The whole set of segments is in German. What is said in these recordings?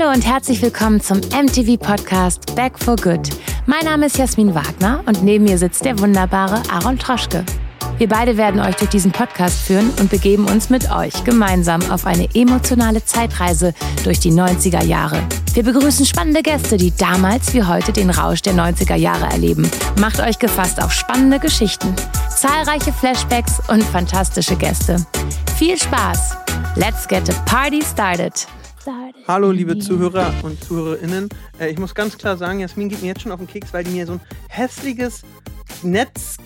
Hallo und herzlich willkommen zum MTV Podcast Back for Good. Mein Name ist Jasmin Wagner und neben mir sitzt der wunderbare Aaron Troschke. Wir beide werden euch durch diesen Podcast führen und begeben uns mit euch gemeinsam auf eine emotionale Zeitreise durch die 90er Jahre. Wir begrüßen spannende Gäste, die damals wie heute den Rausch der 90er Jahre erleben. Macht euch gefasst auf spannende Geschichten, zahlreiche Flashbacks und fantastische Gäste. Viel Spaß! Let's get the party started! Hallo, liebe Zuhörer und Zuhörerinnen. Äh, ich muss ganz klar sagen, Jasmin geht mir jetzt schon auf den Keks, weil die mir so ein hässliches Netz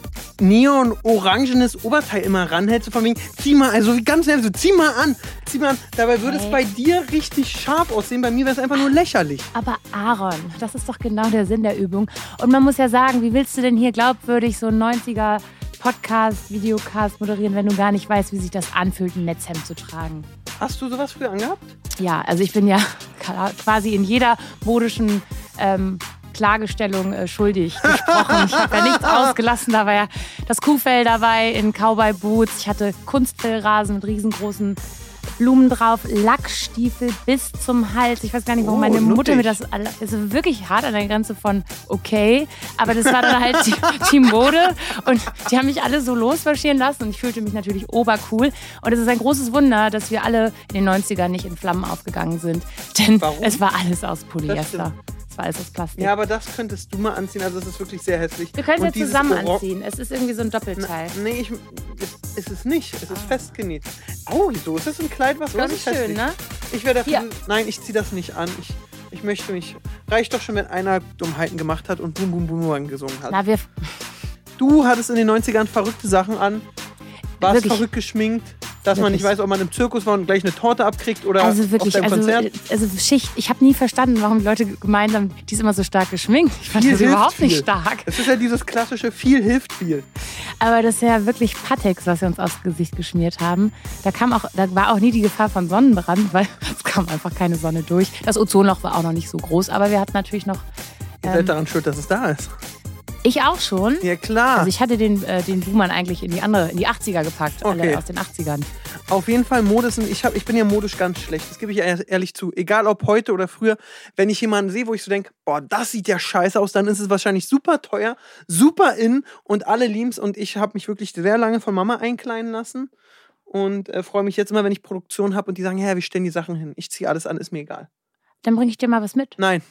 neon-orangenes Oberteil immer ranhält, so von wegen, zieh mal, also ganz nervig, so, zieh mal an, zieh mal an. Dabei würde es bei dir richtig scharf aussehen, bei mir wäre es einfach nur lächerlich. Aber Aaron, das ist doch genau der Sinn der Übung. Und man muss ja sagen, wie willst du denn hier glaubwürdig so ein 90er Podcast, Videocast moderieren, wenn du gar nicht weißt, wie sich das anfühlt, ein Netzhemd zu tragen? Hast du sowas früher angehabt? Ja, also ich bin ja quasi in jeder modischen ähm, Klagestellung äh, schuldig gesprochen. Ich habe ja nichts ausgelassen. Da war ja das Kuhfell dabei in Cowboy Boots. Ich hatte Kunstfellrasen mit riesengroßen Blumen drauf, Lackstiefel bis zum Hals. Ich weiß gar nicht, warum oh, meine Mutter mir das. Also wirklich hart an der Grenze von okay. Aber das war dann halt die, die Mode. Und die haben mich alle so losmarschieren lassen. Und ich fühlte mich natürlich obercool. Und es ist ein großes Wunder, dass wir alle in den 90ern nicht in Flammen aufgegangen sind. Denn warum? es war alles aus Polyester. Aus Plastik. Ja, aber das könntest du mal anziehen. Also es ist wirklich sehr hässlich. Wir können es ja zusammen anziehen. Es ist irgendwie so ein Doppelteil. Na, nee, ich, es ist es nicht. Es ist ah. festgenäht. Oh, so ist es ein Kleid, was ganz schön, hässlich. ne? Ich werde dafür. Nein, ich ziehe das nicht an. Ich, ich möchte mich. Reicht doch schon, wenn einer Dummheiten gemacht hat und Boom Boom Boom gesungen hat. Na, wir. Du hattest in den 90ern verrückte Sachen an. Warst Wirklich? verrückt geschminkt dass wirklich. man nicht weiß, ob man im Zirkus war und gleich eine Torte abkriegt oder also wirklich, auf also, Konzert. Also Schicht, ich habe nie verstanden, warum die Leute gemeint haben, die ist immer so stark geschminkt. Ich fand viel das überhaupt viel. nicht stark. Es ist ja dieses klassische viel hilft viel. Aber das ist ja wirklich Patex, was wir uns aufs Gesicht geschmiert haben. Da kam auch, da war auch nie die Gefahr von Sonnenbrand, weil es kam einfach keine Sonne durch. Das Ozonloch war auch noch nicht so groß, aber wir hatten natürlich noch. Ihr seid ähm, daran schuld, dass es da ist. Ich auch schon. Ja, klar. Also ich hatte den, äh, den Boomer eigentlich in die andere, in die 80er gepackt, okay. alle aus den 80ern. Auf jeden Fall Mode sind, ich, hab, ich bin ja modisch ganz schlecht, das gebe ich ehrlich zu. Egal ob heute oder früher, wenn ich jemanden sehe, wo ich so denke, boah, das sieht ja scheiße aus, dann ist es wahrscheinlich super teuer, super in und alle lieben es. Und ich habe mich wirklich sehr lange von Mama einkleiden lassen und äh, freue mich jetzt immer, wenn ich Produktion habe und die sagen, ja, wir stellen die Sachen hin. Ich ziehe alles an, ist mir egal. Dann bringe ich dir mal was mit. Nein.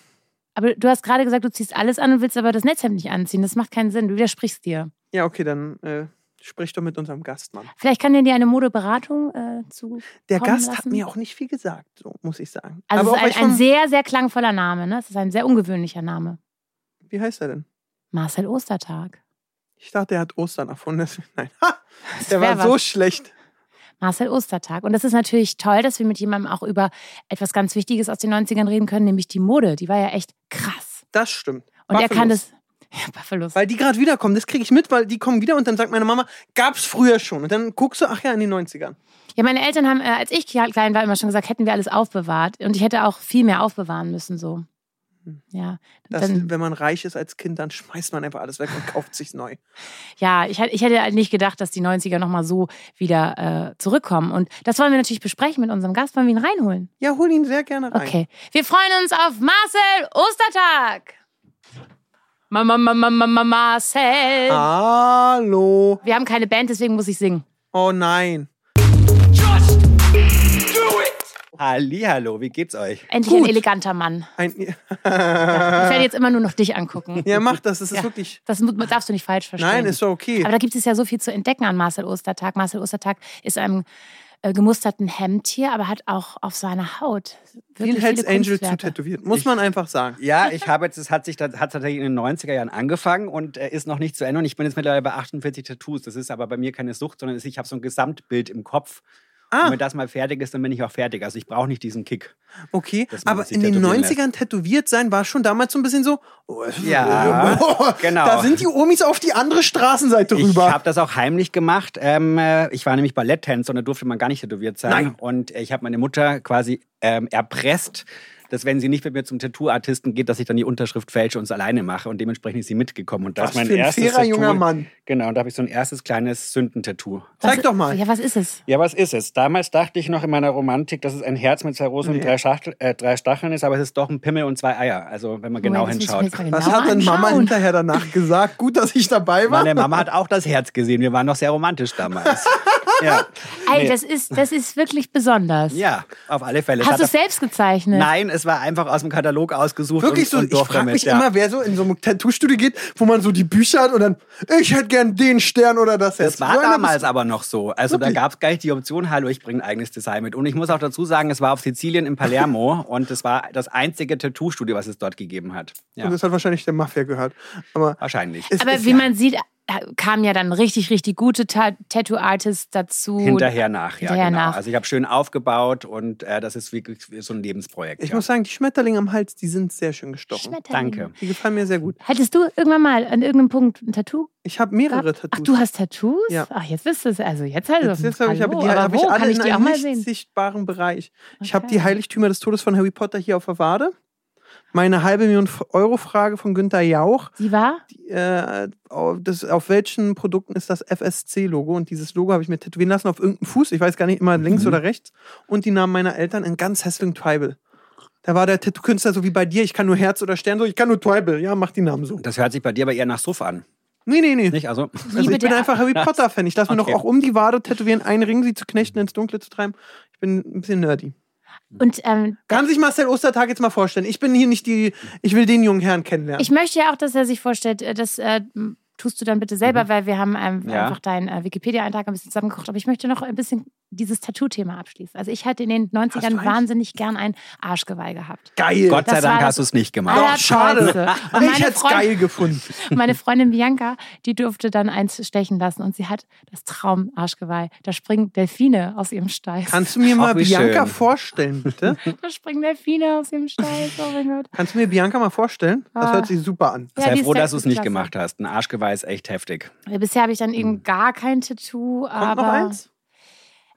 Aber du hast gerade gesagt, du ziehst alles an und willst aber das Netzhemd nicht anziehen. Das macht keinen Sinn. Du widersprichst dir. Ja, okay, dann äh, sprich doch mit unserem Gastmann. Vielleicht kann der dir eine Modeberatung äh, zu. Der Gast lassen. hat mir auch nicht viel gesagt, so muss ich sagen. Also aber es ist ein, ein sehr, sehr klangvoller Name, ne? Es ist ein sehr ungewöhnlicher Name. Wie heißt er denn? Marcel Ostertag. Ich dachte, er hat Ostern erfunden. Nein. Ha! Der war was. so schlecht. Marcel Ostertag. Und das ist natürlich toll, dass wir mit jemandem auch über etwas ganz Wichtiges aus den 90ern reden können, nämlich die Mode. Die war ja echt krass. Das stimmt. Und er kann das. Ja, Buffalos. Weil die gerade wiederkommen, das kriege ich mit, weil die kommen wieder und dann sagt meine Mama, gab's früher schon. Und dann guckst du, ach ja, in den 90ern. Ja, meine Eltern haben, äh, als ich klein war, immer schon gesagt, hätten wir alles aufbewahrt. Und ich hätte auch viel mehr aufbewahren müssen, so. Hm. Ja. Das, wenn man reich ist als Kind, dann schmeißt man einfach alles weg und kauft sich neu. Ja, ich, ich hätte halt nicht gedacht, dass die 90er nochmal so wieder äh, zurückkommen. Und das wollen wir natürlich besprechen mit unserem Gast. Wollen wir ihn reinholen? Ja, hol ihn sehr gerne rein. Okay. Wir freuen uns auf Marcel Ostertag. Mama, Mama, Mama, Marcel. Hallo. Wir haben keine Band, deswegen muss ich singen. Oh nein. Hallihallo, wie geht's euch? Endlich Gut. ein eleganter Mann. Ein ja, ich werde jetzt immer nur noch dich angucken. Ja, mach das, das ist ja, wirklich. Das darfst du nicht falsch verstehen. Nein, ist so okay. Aber da gibt es ja so viel zu entdecken an Marcel Ostertag. Marcel Ostertag ist einem äh, gemusterten Hemd hier, aber hat auch auf seiner Haut viel Hells Angel zu tätowiert, muss man einfach sagen. Ja, ich habe jetzt, es hat sich hat tatsächlich in den 90er Jahren angefangen und äh, ist noch nicht zu Ende. Und ich bin jetzt mittlerweile bei 48 Tattoos. Das ist aber bei mir keine Sucht, sondern ich habe so ein Gesamtbild im Kopf Ah. Und wenn das mal fertig ist, dann bin ich auch fertig. Also ich brauche nicht diesen Kick. Okay, aber in den 90ern lässt. tätowiert sein war schon damals so ein bisschen so. Oh, ja, oh, genau. Da sind die Omis auf die andere Straßenseite rüber. Ich habe das auch heimlich gemacht. Ähm, äh, ich war nämlich Balletttänzer und da durfte man gar nicht tätowiert sein. Nein. Und ich habe meine Mutter quasi ähm, erpresst, dass wenn sie nicht mit mir zum Tattoo-Artisten geht, dass ich dann die Unterschrift fälsche und es alleine mache. Und dementsprechend ist sie mitgekommen. Und das Was mein für ein erstes fairer Tattoo, junger Mann. Genau, und da habe ich so ein erstes kleines Sündentattoo. Zeig doch mal. Ja, was ist es? Ja, was ist es? Damals dachte ich noch in meiner Romantik, dass es ein Herz mit zwei Rosen und drei, Schachtel, äh, drei Stacheln ist, aber es ist doch ein Pimmel und zwei Eier. Also, wenn man genau das müssen wir hinschaut. mal Was hat denn Mama anschauen. hinterher danach gesagt? Gut, dass ich dabei war. Meine Mama hat auch das Herz gesehen. Wir waren noch sehr romantisch damals. ja. Ey, Nee. das ist, das ist wirklich besonders. ja, auf alle Fälle. Hast du es selbst gezeichnet? Nein, es war einfach aus dem Katalog ausgesucht. Wirklich und, so, und ich frage mich ja. immer, wer so in so einem Tattoo-Studio geht, wo man so die Bücher hat und dann, ich hätte gern den Stern oder das. Das war einer damals aber noch so. Also Wirklich? da gab es gleich die Option, hallo, ich bringe ein eigenes Design mit. Und ich muss auch dazu sagen, es war auf Sizilien in Palermo und es war das einzige Tattoo-Studio, was es dort gegeben hat. Ja, Und das hat wahrscheinlich der Mafia gehört. Aber wahrscheinlich. es Aber ist wie ja- man sieht, kamen ja dann richtig, richtig gute Ta Tattoo-Artists dazu. Hinterher nach, ja, Hinterher genau. nach. Also ich habe schön aufgebaut und äh, das ist wirklich so ein Lebensprojekt. Ich ja. muss sagen, die Schmetterlinge am Hals, die sind sehr schön gestochen. Schmetterlinge. Danke. Die gefallen mir sehr gut. Hättest du irgendwann mal an irgendeinem Punkt ein Tattoo Ich habe mehrere gehabt? Tattoos. Ach, du hast Tattoos? Ja. Ach, jetzt du es. Also jetzt halt. Jetzt, jetzt habe ich, aber Hallo, die aber habe ich wo? alle Kann ich in die auch einem mal nicht sehen? sichtbaren Bereich. Ich habe Okay. die Heiligtümer des Todes von Harry Potter hier auf der Wade. Meine halbe Million Euro Frage von Günther Jauch. Die war? Die, äh, auf, das, auf welchen Produkten ist das FSC-Logo? Und dieses Logo habe ich mir tätowieren lassen auf irgendeinem Fuß. Ich weiß gar nicht immer links Mhm. oder rechts. Und die Namen meiner Eltern in ganz hässlichen Tribal. Da war der Tattoo-Künstler so wie bei dir. Ich kann nur Herz oder Stern. So, ich kann nur Tribal. Ja, mach die Namen so. Das hört sich bei dir aber eher nach Suff an. Nee, nee, nee. Nicht? Also, Also ich bin einfach Harry Potter-Fan. Ich lasse mir Okay. doch auch um die Wade tätowieren, einen Ring, sie zu knechten, ins Dunkle zu treiben. Ich bin ein bisschen nerdy. Und ähm, Kann sich Marcel Ostertag jetzt mal vorstellen. Ich bin hier nicht die, ich will den jungen Herrn kennenlernen. ich möchte ja auch, dass er sich vorstellt, äh, das äh, tust du dann bitte selber, weil wir haben ähm, Ja. einfach deinen äh, Wikipedia-Eintrag ein bisschen zusammengekocht. Aber ich möchte noch ein bisschen dieses Tattoo-Thema abschließen. Also ich hatte in den 90ern eins? wahnsinnig gern ein Arschgeweih gehabt. geil. Gott sei Dank hast du es nicht gemacht. Doch, schade. Und ich hätte es geil gefunden. Meine Freundin Bianca, die durfte dann eins stechen lassen und sie hat das Traum-Arschgeweih. Da springen Delfine aus ihrem Steiß. Kannst du mir mal wie Bianca schön. vorstellen, bitte? Da springen Delfine aus ihrem Steiß. Oh mein Gott. Kannst du mir Bianca mal vorstellen? Das Ah. hört sich super an. Ja, Sei froh, dass du es nicht gemacht hast. Ein Arschgeweih ist echt heftig. Ja, Bisher habe ich dann eben gar kein Tattoo, Kommt aber noch eins?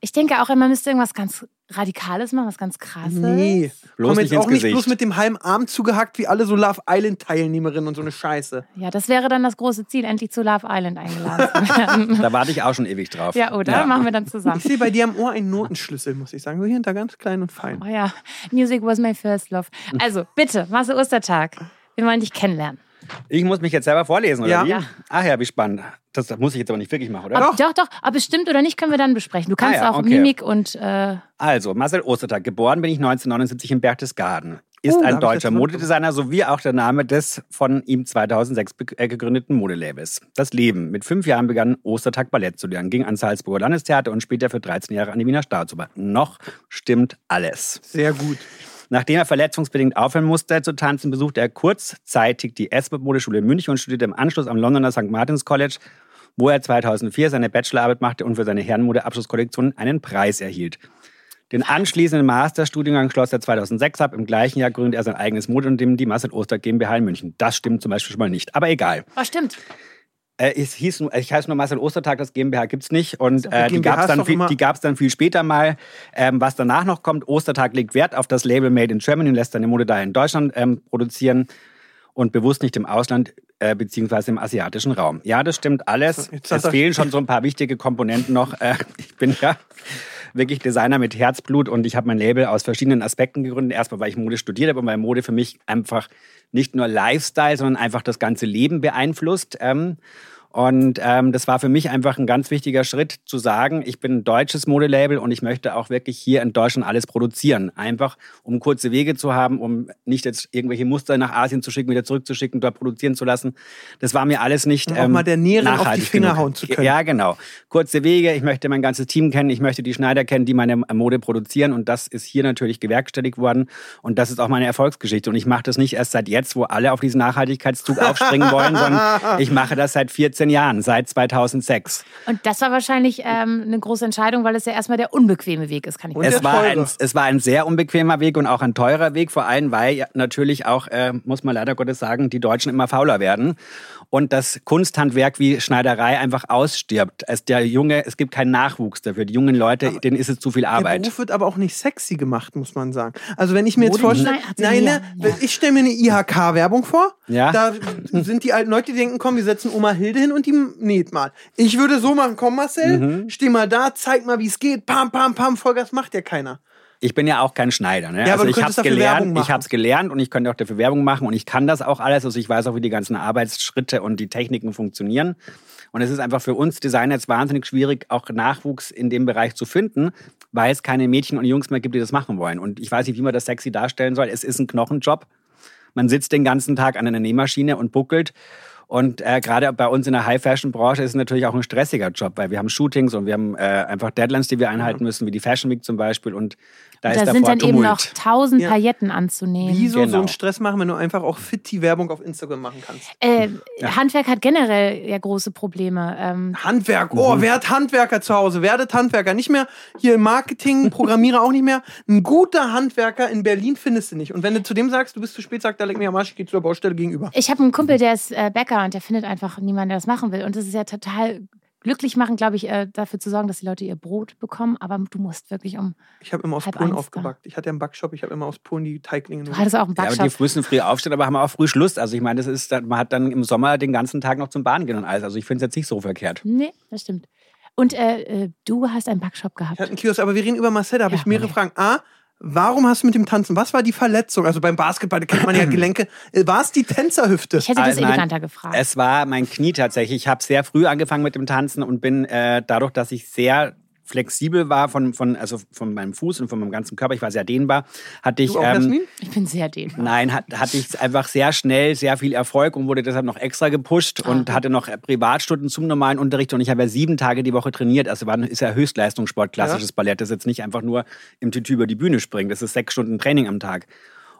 ich denke auch, man müsste irgendwas ganz Radikales machen, was ganz krasses. Nee. Bloß Komm nicht jetzt auch ins nicht Gesicht. bloß mit dem halben Arm zugehackt, wie alle so Love Island-Teilnehmerinnen und so eine Scheiße. Ja, das wäre dann das große Ziel, endlich zu Love Island eingeladen zu werden. Da warte ich auch schon ewig drauf. ja, oder? Machen wir dann zusammen. Ich sehe bei dir am Ohr einen Notenschlüssel, muss ich sagen. So hier hinter ganz klein und fein. Oh ja, Music was my first love. Also, bitte, Marcel Ostertag. Wir wollen dich kennenlernen. Ich muss mich jetzt selber vorlesen, oder Ja. wie? Ja. Ach ja, wie spannend. Das muss ich jetzt aber nicht wirklich machen, oder? Ob, doch, doch, ob es stimmt oder nicht, können wir dann besprechen. Du kannst Ah ja, auch okay. Mimik und äh, Also, Marcel Ostertag, geboren bin ich 1979 in Berchtesgaden. Ist hab ein deutscher Modedesigner sowie auch der Name des von ihm 2006 be- äh, gegründeten Modelabels. Das Leben. Mit fünf Jahren begann Ostertag Ballett zu lernen, ging ans Salzburger Landestheater und später für 13 Jahre an die Wiener Staatsoper. Noch stimmt alles. Sehr gut. Nachdem er verletzungsbedingt aufhören musste zu tanzen, besuchte er kurzzeitig die S-Modeschule in München und studierte im Anschluss am Londoner St. Martins College, wo er 2004 seine Bachelorarbeit machte und für seine Herrenmode-Abschlusskollektion einen Preis erhielt. Den anschließenden Masterstudiengang schloss er 2006 ab. Im gleichen Jahr gründete er sein eigenes Modeunternehmen, die Marcel Oster GmbH in München. Das stimmt zum Beispiel schon mal nicht. Aber egal. oh, stimmt. Äh, es hieß, ich heiße nur Marcel Ostertag, das GmbH gibt's nicht. Und die äh, die gab es dann, viel- immer- die gab's dann viel später mal. Ähm, was danach noch kommt, Ostertag legt Wert auf das Label Made in Germany und lässt seine Mode da in Deutschland ähm, produzieren und bewusst nicht im Ausland äh, beziehungsweise im asiatischen Raum. Ja, das stimmt alles. Jetzt Es fehlen schon so ein paar wichtige Komponenten noch. Äh, ich bin ja wirklich Designer mit Herzblut und ich habe mein Label aus verschiedenen Aspekten gegründet. Erstmal, weil ich Mode studiert habe und weil Mode für mich einfach nicht nur Lifestyle, sondern einfach das ganze Leben beeinflusst. Ähm, und ähm, das war für mich einfach ein ganz wichtiger Schritt zu sagen, ich bin ein deutsches Modelabel und ich möchte auch wirklich hier in Deutschland alles produzieren. Einfach, um kurze Wege zu haben, um nicht jetzt irgendwelche Muster nach Asien zu schicken, wieder zurückzuschicken, dort produzieren zu lassen. Das war mir alles nicht Um auch mal der Näherin auf die nachhaltig Finger genug. hauen zu können. Ja, genau. Kurze Wege, ich möchte mein ganzes Team kennen, ich möchte die Schneider kennen, die meine Mode produzieren und das ist hier natürlich gewerkstelligt worden und das ist auch meine Erfolgsgeschichte und ich mache das nicht erst seit jetzt, wo alle auf diesen Nachhaltigkeitszug aufspringen wollen, sondern ich mache das seit 14 Jahren, seit 2006. Und das war wahrscheinlich ähm, eine große Entscheidung, weil es ja erstmal der unbequeme Weg ist, kann ich Und Es war, ein, es war ein sehr unbequemer Weg und auch ein teurer Weg, vor allem weil ja natürlich auch, äh, muss man leider Gottes sagen, die Deutschen immer fauler werden. Und das Kunsthandwerk wie Schneiderei einfach ausstirbt. Es, der Junge, es gibt keinen Nachwuchs dafür. Die jungen Leute, aber denen ist es zu viel Arbeit. Der Beruf wird aber auch nicht sexy gemacht, muss man sagen. Also wenn ich mir jetzt vorstelle, nein, nein, ja. ich stelle mir eine IHK-Werbung vor. Ja. Da sind die alten Leute, die denken, komm, wir setzen Oma Hilde hin und die näht mal. Ich würde so machen, komm Marcel, mhm. steh mal da, zeig mal, wie es geht. Pam, pam, pam, Vollgas macht ja keiner. Ich bin ja auch kein Schneider. Ne? Ja, also ich habe es gelernt, ich habe es gelernt und ich könnte auch dafür Werbung machen und ich kann das auch alles. Also ich weiß auch, wie die ganzen Arbeitsschritte und die Techniken funktionieren. Und es ist einfach für uns Designer jetzt wahnsinnig schwierig, auch Nachwuchs in dem Bereich zu finden, weil es keine Mädchen und Jungs mehr gibt, die das machen wollen. Und ich weiß nicht, wie man das sexy darstellen soll. Es ist ein Knochenjob. Man sitzt den ganzen Tag an einer Nähmaschine und buckelt und äh, gerade bei uns in der High-Fashion-Branche ist es natürlich auch ein stressiger Job, weil wir haben Shootings und wir haben äh, einfach Deadlines, die wir einhalten müssen, wie die Fashion Week zum Beispiel. Und da, da ist sind dann Tumult. eben noch tausend ja. Pailletten anzunehmen. Wieso genau. so einen Stress machen, wenn du einfach auch fit die Werbung auf Instagram machen kannst? Äh, ja. Handwerk hat generell ja große Probleme. Ähm Handwerk, oh, mhm. wer hat Handwerker zu Hause? Werdet Handwerker. Nicht mehr hier im Marketing, Programmierer auch nicht mehr. Ein guter Handwerker in Berlin findest du nicht. Und wenn du zu dem sagst, du bist zu spät, sagt er, leg mir am Arsch, ich gehe zur Baustelle gegenüber. Ich habe einen Kumpel, der ist äh, Bäcker und der findet einfach einfach niemand, der das machen will. Und das ist ja total glücklich machen, glaube ich, äh, dafür zu sorgen, dass die Leute ihr Brot bekommen. Aber du musst wirklich um. Ich habe immer aus Polen aufgebackt. Da. Ich hatte ja einen Backshop, ich habe immer aus Polen die Teiglinge. Du hattest auch einen Backshop. Ja, aber die müssen früh aufstehen, aber haben auch früh Schluss. Also ich meine, das ist, man hat dann im Sommer den ganzen Tag noch zum Bahn gehen und alles. Also ich finde es jetzt nicht so verkehrt. Nee, das stimmt. Und äh, äh du hast einen Backshop gehabt. Ich hatte einen Kiosk, aber wir reden über Marcel, da habe ja, ich mehrere okay. Fragen. A, Warum hast du mit dem Tanzen? Was war die Verletzung? Also beim Basketball da kennt man ja Gelenke. Äh, war es die Tänzerhüfte? Ich hätte das also eleganter gefragt. Es war mein Knie tatsächlich. Ich habe sehr früh angefangen mit dem Tanzen und bin äh, dadurch, dass ich sehr flexibel war von, von, also von meinem Fuß und von meinem ganzen Körper, ich war sehr dehnbar, hatte ich. Du auch, ähm, ich bin sehr dehnbar. Nein, hat, hatte ich einfach sehr schnell sehr viel Erfolg und wurde deshalb noch extra gepusht ah. und hatte noch Privatstunden zum normalen Unterricht und ich habe ja sieben Tage die Woche trainiert. Also war, ist ja Höchstleistungssport, klassisches ja. Ballett. Das ist jetzt nicht einfach nur im Tütü über die Bühne springen. Das ist sechs Stunden Training am Tag.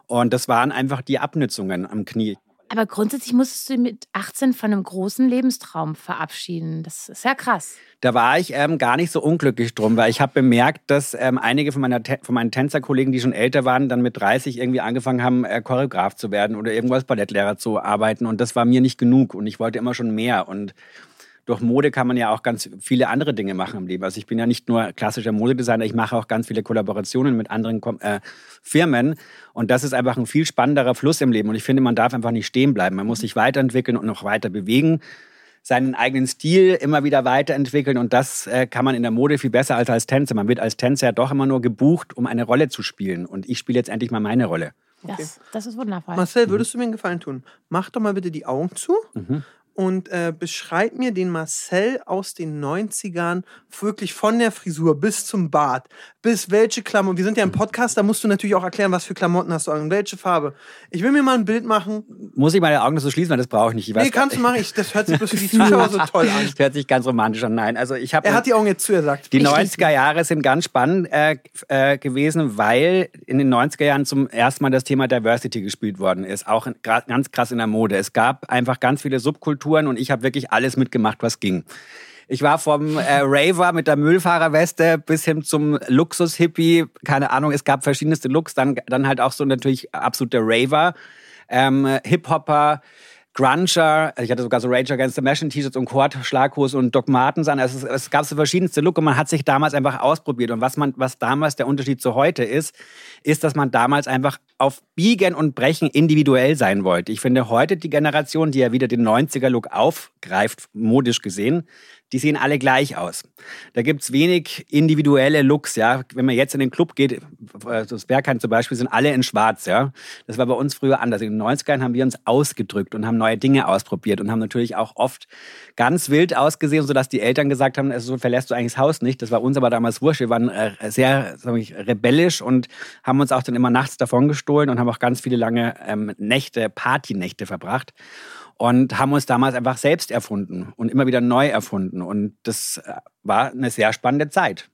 Und das waren einfach die Abnützungen am Knie. Aber grundsätzlich musstest du mit 18 von einem großen Lebenstraum verabschieden. Das ist ja krass. Da war ich ähm, gar nicht so unglücklich drum, weil ich habe bemerkt, dass ähm, einige von, meiner, von meinen Tänzerkollegen, die schon älter waren, dann mit 30 irgendwie angefangen haben, äh, Choreograf zu werden oder irgendwo als Ballettlehrer zu arbeiten. Und das war mir nicht genug und ich wollte immer schon mehr. Und durch Mode kann man ja auch ganz viele andere Dinge machen im Leben. Also ich bin ja nicht nur klassischer Modedesigner, ich mache auch ganz viele Kollaborationen mit anderen äh, Firmen. Und das ist einfach ein viel spannenderer Fluss im Leben. Und ich finde, man darf einfach nicht stehen bleiben. Man muss sich weiterentwickeln und noch weiter bewegen seinen eigenen Stil immer wieder weiterentwickeln und das äh, kann man in der Mode viel besser als als Tänzer. Man wird als Tänzer ja doch immer nur gebucht, um eine Rolle zu spielen und ich spiele jetzt endlich mal meine Rolle. Okay. Das, das, ist wundervoll. Marcel, würdest du mir einen Gefallen tun? Mach doch mal bitte die Augen zu mhm und äh, beschreib mir den Marcel aus den 90ern, wirklich von der Frisur bis zum Bart, bis welche Klamotten. Wir sind ja im Podcast, da musst du natürlich auch erklären, was für Klamotten hast du und welche Farbe. Ich will mir mal ein Bild machen. Muss ich meine Augen so schließen, weil das brauche ich nicht. Ich weiß nee, kannst du machen. Ich, das hört sich bloß für die Zuschauer so toll an. Das hört sich ganz romantisch an. Nein, also ich habe. Er hat die Augen jetzt zu, er sagt. Die 90er Jahre sind ganz spannend äh, äh, gewesen, weil in den 90er Jahren zum ersten Mal das Thema Diversity gespielt worden ist. Auch ganz krass in der Mode. Es gab einfach ganz viele Subkulturen und ich habe wirklich alles mitgemacht, was ging. Ich war vom äh, Raver mit der Müllfahrerweste bis hin zum Luxus-Hippie, keine Ahnung, es gab verschiedenste Looks, dann, dann halt auch so natürlich absoluter Raver, ähm, Hip-Hopper, Grunger, also ich hatte sogar so Rage Against the Machine T-Shirts und Quad, Schlaghose und Doc Martens an. Also es, es gab so verschiedenste Look und man hat sich damals einfach ausprobiert. Und was man, was damals der Unterschied zu heute ist, ist, dass man damals einfach auf Biegen und Brechen individuell sein wollte. Ich finde heute die Generation, die ja wieder den 90er Look aufgreift, modisch gesehen, die sehen alle gleich aus. Da gibt's wenig individuelle Looks, ja. Wenn man jetzt in den Club geht, das Bergheim zum Beispiel, sind alle in schwarz, ja. Das war bei uns früher anders. In den 90ern haben wir uns ausgedrückt und haben neue Dinge ausprobiert und haben natürlich auch oft ganz wild ausgesehen, sodass die Eltern gesagt haben, also so verlässt du eigentlich das Haus nicht. Das war uns aber damals wurscht. Wir waren äh, sehr sag ich, rebellisch und haben uns auch dann immer nachts davon gestohlen und haben auch ganz viele lange ähm, Nächte, Partynächte verbracht und haben uns damals einfach selbst erfunden und immer wieder neu erfunden. Und das äh, war eine sehr spannende Zeit.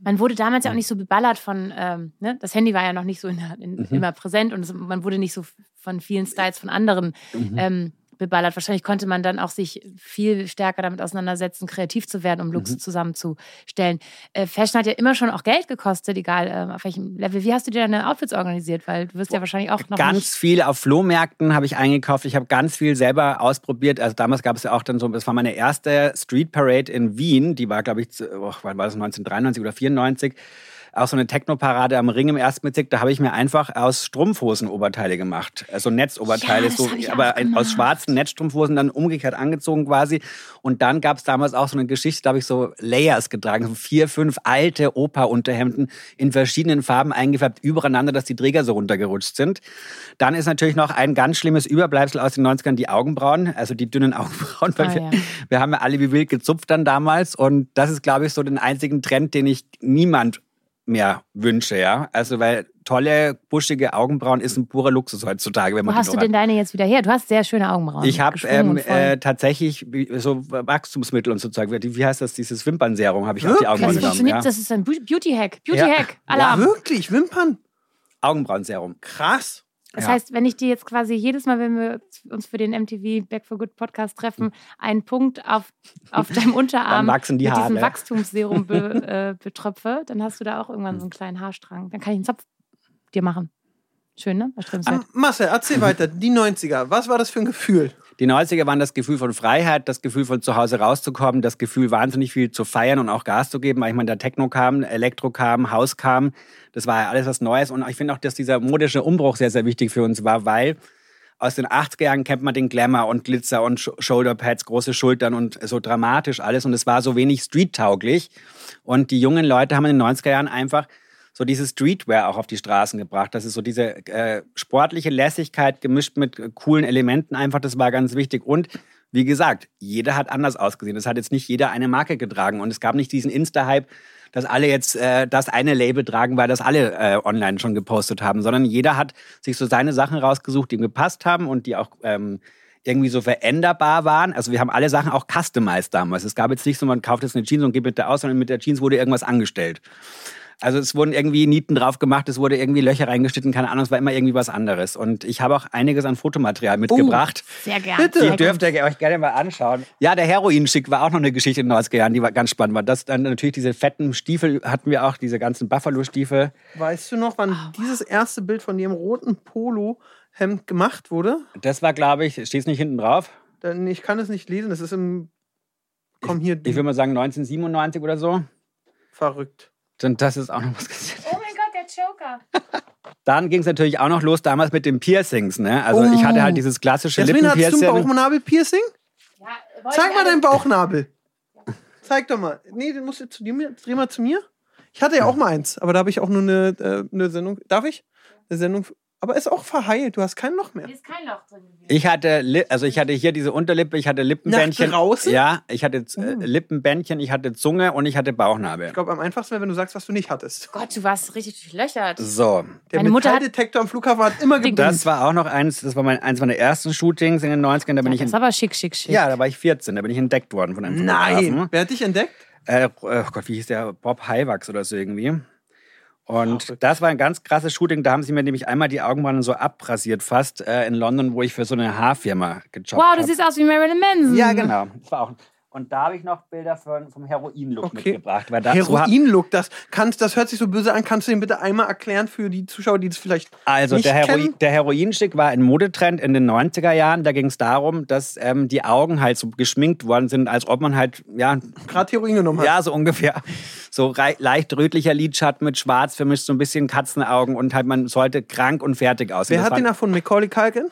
Man wurde damals ja auch nicht so beballert von, ähm, ne? das Handy war ja noch nicht so in, in, mhm. immer präsent und es, man wurde nicht so von vielen Styles von anderen mhm. ähm, beballert. Wahrscheinlich konnte man dann auch sich viel stärker damit auseinandersetzen, kreativ zu werden, um Looks Mhm. zusammenzustellen. Äh, Fashion hat ja immer schon auch Geld gekostet, egal äh, auf welchem Level. Wie hast du dir deine Outfits organisiert? Weil du wirst ja wahrscheinlich auch noch ganz viel auf Flohmärkten habe ich eingekauft. Ich habe ganz viel selber ausprobiert. Also damals gab es ja auch dann so, das war meine erste Street Parade in Wien. Die war, glaube ich, zu- oh, wann war das, 1993 oder 94. Auch so eine Techno-Parade am Ring im ersten Bezirk. Da habe ich mir einfach aus Strumpfhosen Oberteile gemacht. Also Netzoberteile, Ja, so, aber aus schwarzen Netzstrumpfhosen dann umgekehrt angezogen quasi. Und dann gab es damals auch so eine Geschichte, da habe ich so Layers getragen, so vier, fünf alte Opa-Unterhemden in verschiedenen Farben eingefärbt übereinander, dass die Träger so runtergerutscht sind. Dann ist natürlich noch ein ganz schlimmes Überbleibsel aus den 90ern, die Augenbrauen, also die dünnen Augenbrauen. Weil Ah, wir, ja. wir haben ja alle wie wild gezupft dann damals. Und das ist, glaube ich, so den einzigen Trend, den ich niemand mehr wünsche, ja. Also, weil tolle, buschige Augenbrauen ist ein purer Luxus heutzutage, wenn Wo man hast die du denn deine jetzt wieder her? Du hast sehr schöne Augenbrauen. ich habe ähm, äh, tatsächlich so Wachstumsmittel und so Zeug. Wie wie heißt das? Dieses Wimpernserum habe ich auf die? Augenbrauen das genommen. funktioniert, Ja. das ist ein Beauty-Hack. Ja. Beauty-Hack. Ja, Alarm. Wirklich, Wimpern. Augenbrauenserum. Krass. Das Ja. heißt, wenn ich dir jetzt quasi jedes Mal, wenn wir uns für den MTV Back for Good Podcast treffen, einen Punkt auf, auf deinem Unterarm die mit diesem Haare. Wachstumsserum be, äh, betröpfe, dann hast du da auch irgendwann so einen kleinen Haarstrang. Dann kann ich einen Zopf dir machen. Schön, ne? Erstrebenswert. Ah, Marcel, erzähl weiter. Die 90er. Was war das für ein Gefühl? Die 90er waren das Gefühl von Freiheit, das Gefühl von zu Hause rauszukommen, das Gefühl wahnsinnig viel zu feiern und auch Gas zu geben. weil Ich meine, der Techno kam, Elektro kam, Haus kam. Das war ja alles was Neues. Und ich finde auch, dass dieser modische Umbruch sehr, sehr wichtig für uns war, weil aus den 80er Jahren kennt man den Glamour und Glitzer und Shoulderpads, große Schultern und so dramatisch alles. Und es war so wenig street-tauglich. Und die jungen Leute haben in den 90er Jahren einfach so dieses Streetwear auch auf die Straßen gebracht. Das ist so diese äh, sportliche Lässigkeit gemischt mit äh, coolen Elementen einfach, das war ganz wichtig. Und wie gesagt, jeder hat anders ausgesehen. Es hat jetzt nicht jeder eine Marke getragen. Und es gab nicht diesen Insta-Hype, dass alle jetzt äh, das eine Label tragen, weil das alle äh, online schon gepostet haben, sondern jeder hat sich so seine Sachen rausgesucht, die ihm gepasst haben und die auch ähm, irgendwie so veränderbar waren. Also wir haben alle Sachen auch customized damals. Es gab jetzt nicht so, man kauft jetzt eine Jeans und geht bitte aus, sondern mit der Jeans wurde irgendwas angestellt. Also es wurden irgendwie Nieten drauf gemacht, es wurde irgendwie Löcher reingeschnitten, keine Ahnung, es war immer irgendwie was anderes. Und ich habe auch einiges an Fotomaterial mitgebracht. Sehr gerne. bitte. Die dürft ihr euch gerne mal anschauen. Ja, der Heroinschick war auch noch eine Geschichte in den 90er Jahren, die war ganz spannend. War das dann natürlich diese fetten Stiefel hatten wir auch, diese ganzen Buffalo-Stiefel. Weißt du noch, wann Oh, dieses erste Bild von dem roten Polohemd gemacht wurde? Das war, glaube ich, steht es nicht hinten drauf? Denn ich kann es nicht lesen. Das ist im. Komm hier, du Ich würde mal sagen 1997 oder so. verrückt. Und das ist auch noch was gesehen. Oh mein Gott, der Joker. Dann ging es natürlich auch noch los damals mit den Piercings. Ne? Also ich hatte halt dieses klassische Jasmin, hattest du ein Lippenpiercing. Bauchnabel-Piercing? Ja, Zeig mal deinen Bauchnabel. Zeig doch mal. Nee, den musst du zu dir. Dreh mal zu mir. Ich hatte ja auch mal eins, aber da habe ich auch nur eine, äh, eine Sendung. Darf ich? Eine Sendung. Aber ist auch verheilt. Du hast kein Loch mehr. Hier ist kein Loch drin gewesen. Ich hatte, Li also ich hatte hier diese Unterlippe, ich hatte Lippenbändchen. Nach draußen? Ja, ich hatte äh, Oh. Lippenbändchen, ich hatte Zunge und ich hatte Bauchnabel. Ich glaube, am einfachsten wäre, wenn du sagst, was du nicht hattest. Gott, du warst richtig durchlöchert. So, Der Meine Mutter hat- Metalldetektor am Flughafen hat immer geblinkt. das war auch noch eins, das war mein, eins meiner ersten Shootings in den 90ern. Da bin Ja, ich das in, ist aber schick, schick, schick. ja, da war ich 14, da bin ich entdeckt worden von einem Nein. Fotografen. Wer hat dich entdeckt? Äh, oh Gott, wie hieß der? Bob Heiwachs oder so irgendwie. Und Verrückt. das war ein ganz krasses Shooting. Da haben sie mir nämlich einmal die Augenbrauen so abrasiert, fast äh, in London, wo ich für so eine Haarfirma gejobbt Wow, habe. du siehst aus wie Marilyn Manson. Ja, genau. Das war auch. Und da habe ich noch Bilder von, vom Heroin-Look Okay. mitgebracht. Weil da, so hat- Heroin-Look, das, kannst, das hört sich so böse an. Kannst du den bitte einmal erklären für die Zuschauer, die das vielleicht also nicht der, Heroin, kennen? der Heroinstick war ein Modetrend in den 90er Jahren. Da ging es darum, dass ähm, die Augen halt so geschminkt worden sind, als ob man halt, ja, gerade Heroin genommen hat? ja, so ungefähr, so leicht rötlicher Lidschatten mit schwarz vermischt, so ein bisschen Katzenaugen und halt man sollte krank und fertig aussehen. Wer Das hat den erfunden? Macaulay Culkin?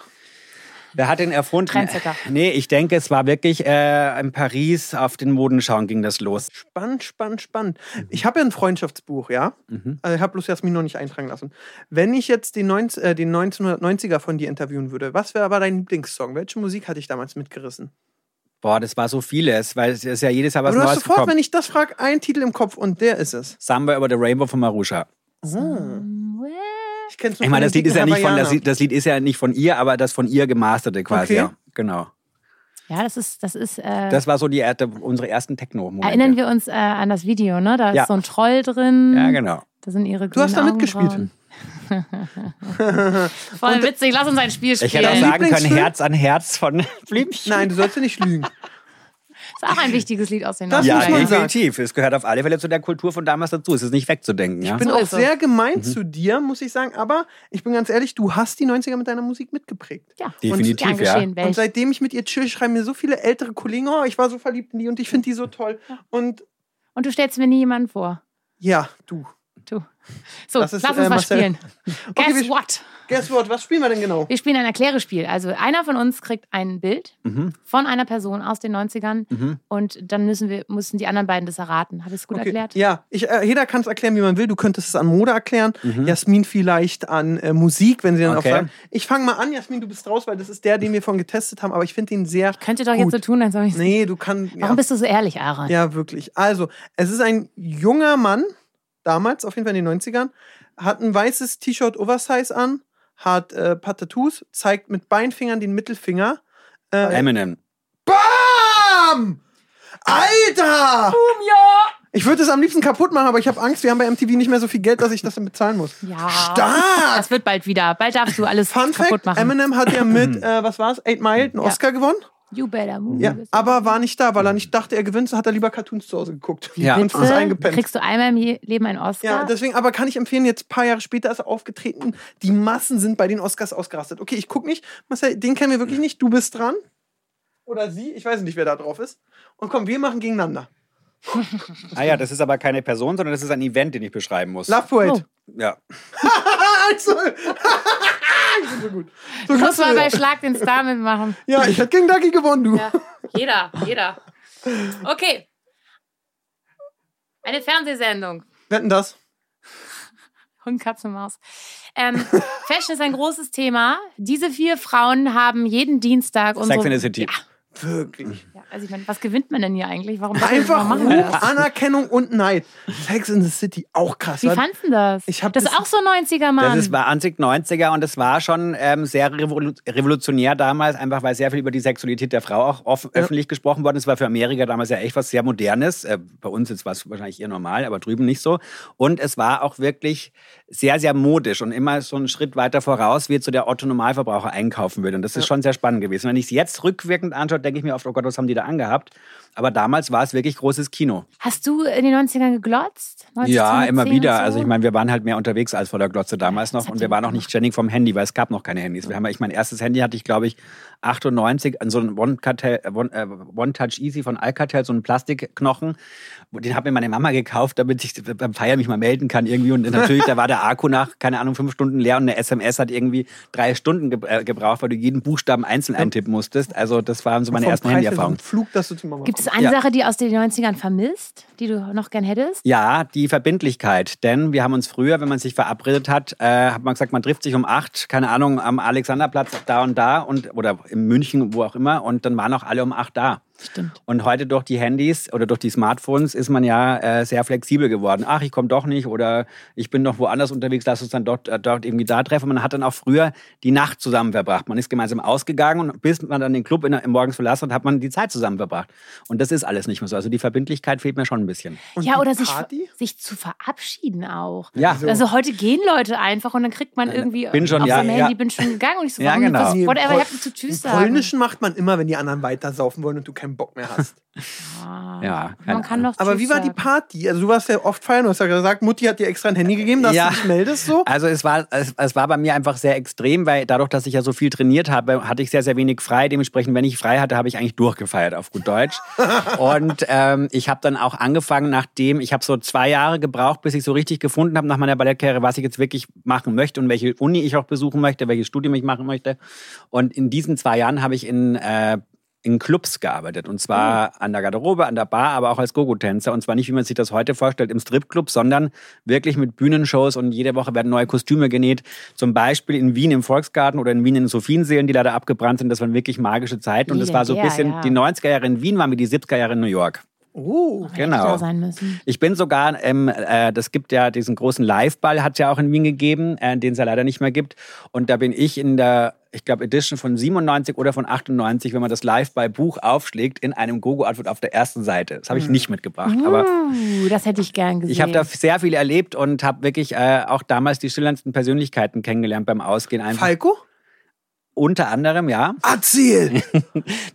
Wer hat den erfunden? Trendsetter. Nee, ich denke, es war wirklich äh, in Paris auf den Modenschauen ging das los. Spannend, spannend, spannend. Ich habe ja ein Freundschaftsbuch, ja? Mhm. Also ich habe bloß Jasmin noch nicht eintragen lassen. Wenn ich jetzt den, 19, äh, den 1990er von dir interviewen würde, was wäre aber dein Lieblingssong? Welche Musik hatte ich damals mitgerissen? Boah, das war so vieles, weil es ist ja jedes Jahr was Aber du hast Neues sofort, gekommen. wenn ich das frage, einen Titel im Kopf und der ist es. Somewhere over the Rainbow von Marusha. Ich kenn's Ich meine, das Lied ist ja nicht von das das Lied ist ja nicht von ihr, aber das von ihr gemasterte quasi. Okay. Ja, genau. Ja, das ist, das ist. Äh, Das war so die äh, unsere ersten Techno-Momente. erinnern wir uns äh, an das Video, ne? Da Ja. ist so ein Troll drin. Ja, genau. Da sind ihre Du hast da mitgespielt. Voll witzig, lass uns ein Spiel spielen. Ich hätte auch sagen können? Herz an Herz von Blümchen. Nein, du sollst ja nicht lügen. Ist auch ein wichtiges Lied aus den Das Ja, muss man 90ern. sagen. definitiv. Es gehört auf alle Fälle zu der Kultur von damals dazu. Es ist nicht wegzudenken. Ja? Ich bin So auch sehr gemein Mhm. zu dir, muss ich sagen. Aber ich bin ganz ehrlich, du hast die 90er mit deiner Musik mitgeprägt. Ja, Definitiv, gern ja. Und seitdem ich mit ihr chill, schreiben mir so viele ältere Kollegen, oh, ich war so verliebt in die und ich finde die so toll. Und Und du stellst mir nie jemanden vor. ja, du. So, Das ist, lass uns äh, was spielen. Okay, Guess what? Guess what? Was spielen wir denn genau? Wir spielen ein Erklärespiel. Also einer von uns kriegt ein Bild Mhm. von einer Person aus den 90ern Mhm. und dann müssen wir müssen die anderen beiden das erraten. Habe ich es gut Okay. erklärt? Ja, ich, äh, jeder kann es erklären, wie man will. Du könntest es an Mode erklären, Mhm. Jasmin vielleicht an äh, Musik, wenn sie dann Okay. auch sagen. Ich fange mal an, Jasmin, du bist raus, weil das ist der, den wir von getestet haben, aber ich finde ihn sehr. Könnt ihr doch Gut. jetzt so tun, als ob ich Nee, du kannst. Warum ja. bist du so ehrlich, Aaron? Ja, wirklich. Also, es ist ein junger Mann, damals, auf jeden Fall in den 90ern, hat ein weißes T-Shirt Oversize an, hat äh, paar Tattoos, zeigt mit Beinfingern den Mittelfinger. Äh, Eminem. BAM! Alter! ja! Ich würde es am liebsten kaputt machen, aber ich habe Angst, wir haben bei MTV nicht mehr so viel Geld, dass ich das dann bezahlen muss. Ja. Stark! Das wird bald wieder. Bald darfst du alles Fun kaputt Fact: machen. Eminem hat ja mit, äh, was war's, Eight Mile einen Ja. Oscar gewonnen. You better move. Ja, aber war nicht da, weil er nicht dachte, er gewinnt, so hat er lieber Cartoons zu Hause geguckt. Ja. Und ist Bitte? eingepennt. Kriegst du einmal im Leben einen Oscar? Ja, deswegen, aber kann ich empfehlen, jetzt ein paar Jahre später ist er aufgetreten. Die Massen sind bei den Oscars ausgerastet. Okay, ich guck nicht. Marcel, den kennen wir wirklich nicht. Du bist dran. Oder sie. Ich weiß nicht, wer da drauf ist. Und komm, wir machen gegeneinander. Ah ja, das ist aber keine Person, sondern das ist ein Event, den ich beschreiben muss. Love Parade. Oh. Ja. also, ich bin so gut. So du kannst musst du mal bei ja. Schlag den Star mitmachen. ja, ich hätte gegen Ducky gewonnen, du. Ja, jeder, jeder. Okay. Eine Fernsehsendung. Wetten das? Hund, Katze, Maus. Ähm, Fashion ist ein großes Thema. Diese vier Frauen haben jeden Dienstag unsere... Sex in the City. Wirklich. Ja, also ich meine, was gewinnt man denn hier eigentlich? Warum, Einfach warum machen wir Ruhm, das? Anerkennung und Neid. Sex in the City, auch krass. Wie fandst du das? Ich das ist auch so 90er, Mann. Das ist, war Anfang 90er und es war schon ähm, sehr revolu revolutionär damals, einfach weil sehr viel über die Sexualität der Frau auch offen, Ja. öffentlich gesprochen worden ist. war für Amerika damals ja echt was sehr Modernes. Äh, bei uns jetzt war es wahrscheinlich eher normal, aber drüben nicht so. Und es war auch wirklich sehr, sehr modisch und immer so einen Schritt weiter voraus, wie jetzt so der Otto-Normalverbraucher einkaufen will. Und das ist schon sehr spannend gewesen. Wenn ich es jetzt rückwirkend anschaue, denke ich mir oft, oh Gott, was haben die da angehabt? Aber damals war es wirklich großes Kino. Hast du in den 90ern geglotzt? 90, Ja, 10, immer 10 wieder. so? Also ich meine, wir waren halt mehr unterwegs als vor der Glotze damals noch und wir waren auch nicht ständig vom Handy, weil es gab noch keine Handys. Wir haben, ich mein erstes Handy hatte ich, glaube ich, 98, an so ein äh, One, äh, One-Touch Easy von Alcatel, so einen Plastikknochen. Den hat mir meine Mama gekauft, damit ich beim Feiern mich mal melden kann irgendwie. Und natürlich, da war der Akku nach, keine Ahnung, fünf Stunden leer und eine SMS hat irgendwie drei Stunden ge äh, gebraucht, weil du jeden Buchstaben einzeln eintippen musstest. Also das waren so meine ersten Preis her so Handyerfahrungen. ein Flug, dass du zu Mama Gibt es eine Ja. Sache, die aus den 90ern vermisst, die du noch gern hättest? Ja, die Verbindlichkeit. Denn wir haben uns früher, wenn man sich verabredet hat, äh, hat man gesagt, man trifft sich um acht, keine Ahnung, am Alexanderplatz da und da und oder in München, wo auch immer, und dann waren auch alle um acht da. Stimmt. Und heute durch die Handys oder durch die Smartphones ist man ja äh, sehr flexibel geworden. Ach, ich komme doch nicht oder ich bin noch woanders unterwegs, lass uns dann dort, äh, dort irgendwie da treffen. Man hat dann auch früher die Nacht zusammen verbracht. Man ist gemeinsam ausgegangen und bis man dann den Club in, der- morgens verlassen hat, hat man die Zeit zusammen verbracht. Und das ist alles nicht mehr so. Also die Verbindlichkeit fehlt mir schon ein bisschen. Und ja, oder sich, sich zu verabschieden auch. Ja. Also heute gehen Leute einfach und dann kriegt man irgendwie bin schon, auf ja, seinem Handy, ja. bin schon gegangen und ich so, Ja, genau. whatever, hab zu Tschüss Im sagen. Polnischen macht man immer, wenn die anderen weiter saufen wollen und du keinen Bock mehr hast. Ah, Ja, man kann doch Aber wie war die. Party? Also du warst ja oft feiern, du hast ja gesagt, Mutti hat dir extra ein Handy gegeben, dass Ja. du dich meldest so. Also es war, es, es war bei mir einfach sehr extrem, weil dadurch, dass ich ja so viel trainiert habe, hatte ich sehr, sehr wenig frei. Dementsprechend, wenn ich frei hatte, habe ich eigentlich durchgefeiert, auf gut Deutsch. Und ähm, ich habe dann auch angefangen, nachdem, ich habe so zwei Jahre gebraucht, bis ich so richtig gefunden habe nach meiner Ballettkarriere, was ich jetzt wirklich machen möchte und welche Uni ich auch besuchen möchte, welches Studium ich machen möchte. Und in diesen zwei Jahren habe ich in äh, in Clubs gearbeitet. Und zwar an der Garderobe, an der Bar, aber auch als Gogo-Tänzer. Und zwar nicht, wie man sich das heute vorstellt, im Stripclub, sondern wirklich mit Bühnenshows und jede Woche werden neue Kostüme genäht. Zum Beispiel in Wien im Volksgarten oder in Wien in Sophienseelen, die leider abgebrannt sind. Das waren wirklich magische Zeiten. Und das war so ein bisschen, ja. die 90er Jahre in Wien waren wie die 70er Jahre in New York. Oh, genau. Da sein müssen. Ich bin sogar, ähm, äh, das gibt ja diesen großen Live-Ball, hat es ja auch in Wien gegeben, äh, den es ja leider nicht mehr gibt. Und da bin ich in der, ich glaube, Edition von 97 oder von 98, wenn man das Live-Ball-Buch aufschlägt, in einem Gogo-Outfit auf der ersten Seite. Das habe ich nicht mitgebracht. Aber Uh, das hätte ich gern gesehen. ich habe da sehr viel erlebt und habe wirklich äh, auch damals die schillerndsten Persönlichkeiten kennengelernt beim Ausgehen. Einfach. Falco? Unter anderem, ja. Erzähl!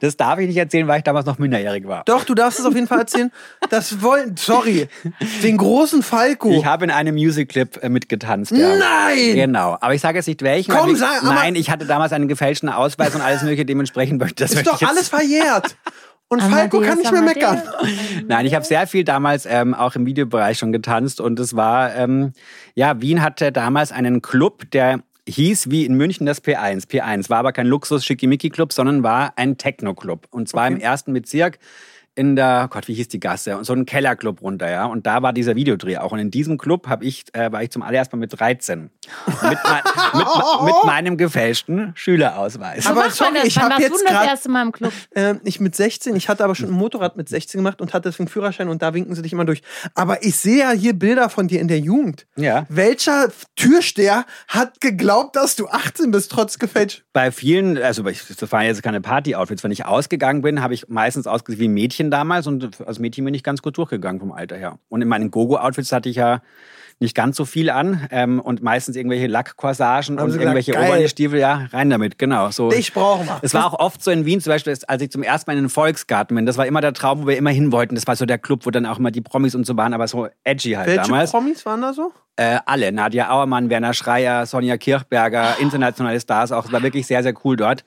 Das darf ich nicht erzählen, weil ich damals noch minderjährig war. Doch, du darfst es auf jeden Fall erzählen. Das wollen, sorry, den großen Falco. Ich habe in einem Music-Clip äh, mitgetanzt. Ja. Nein! Genau. Aber ich sage jetzt nicht welchen. Komm, ich, sag, Nein, ich hatte damals einen gefälschten Ausweis und alles mögliche. Dementsprechend möchte das ist möchte doch alles verjährt. Und Falco kann nicht mehr Amadeus, meckern. Amadeus. Nein, ich habe sehr viel damals ähm, auch im Videobereich schon getanzt und es war, ähm, ja, Wien hatte damals einen Club, der hieß wie in München das P1. P1 war aber kein Luxus-Schickimicki-Club, sondern war ein Techno-Club. Und zwar im ersten Bezirk in der, Gott, wie hieß die Gasse? Und so ein Kellerclub runter, ja. Und da war dieser Videodreh auch. Und in diesem Club hab ich, äh, war ich zum allerersten Mal mit 13. mit, mein, mit, mit meinem gefälschten Schülerausweis. Aber Macht man sorry, das? ich Wann hab warst jetzt du denn das grad- erste Mal im Club? Ähm, ich mit 16, ich hatte aber schon ein Motorrad mit 16 gemacht und hatte deswegen Führerschein und da winken sie dich immer durch. Aber ich sehe ja hier Bilder von dir in der Jugend. Ja. Welcher Türsteher hat geglaubt, dass du 18 bist, trotz gefälscht? bei vielen, also ich- das waren jetzt keine Party-Outfits, wenn ich ausgegangen bin, habe ich meistens ausgesehen wie ein Mädchen damals und als Mädchen bin ich ganz gut durchgegangen vom Alter her. Und in meinen Gogo-Outfits hatte ich ja nicht ganz so viel an ähm, und meistens irgendwelche Lackcorsagen Haben und gesagt, irgendwelche geil. Oberstiefel, ja, rein damit, genau. So. Ich brauche mal. Es war auch oft so in Wien, zum Beispiel, als ich zum ersten Mal in den Volksgarten bin. Das war immer der Traum, wo wir immer hin wollten. Das war so der Club, wo dann auch immer die Promis und so waren, aber so edgy halt Welche damals. Promis waren da so? Äh, alle. Nadia Auermann, Werner Schreier, Sonja Kirchberger, internationale Stars auch. Es war wirklich sehr, sehr cool dort.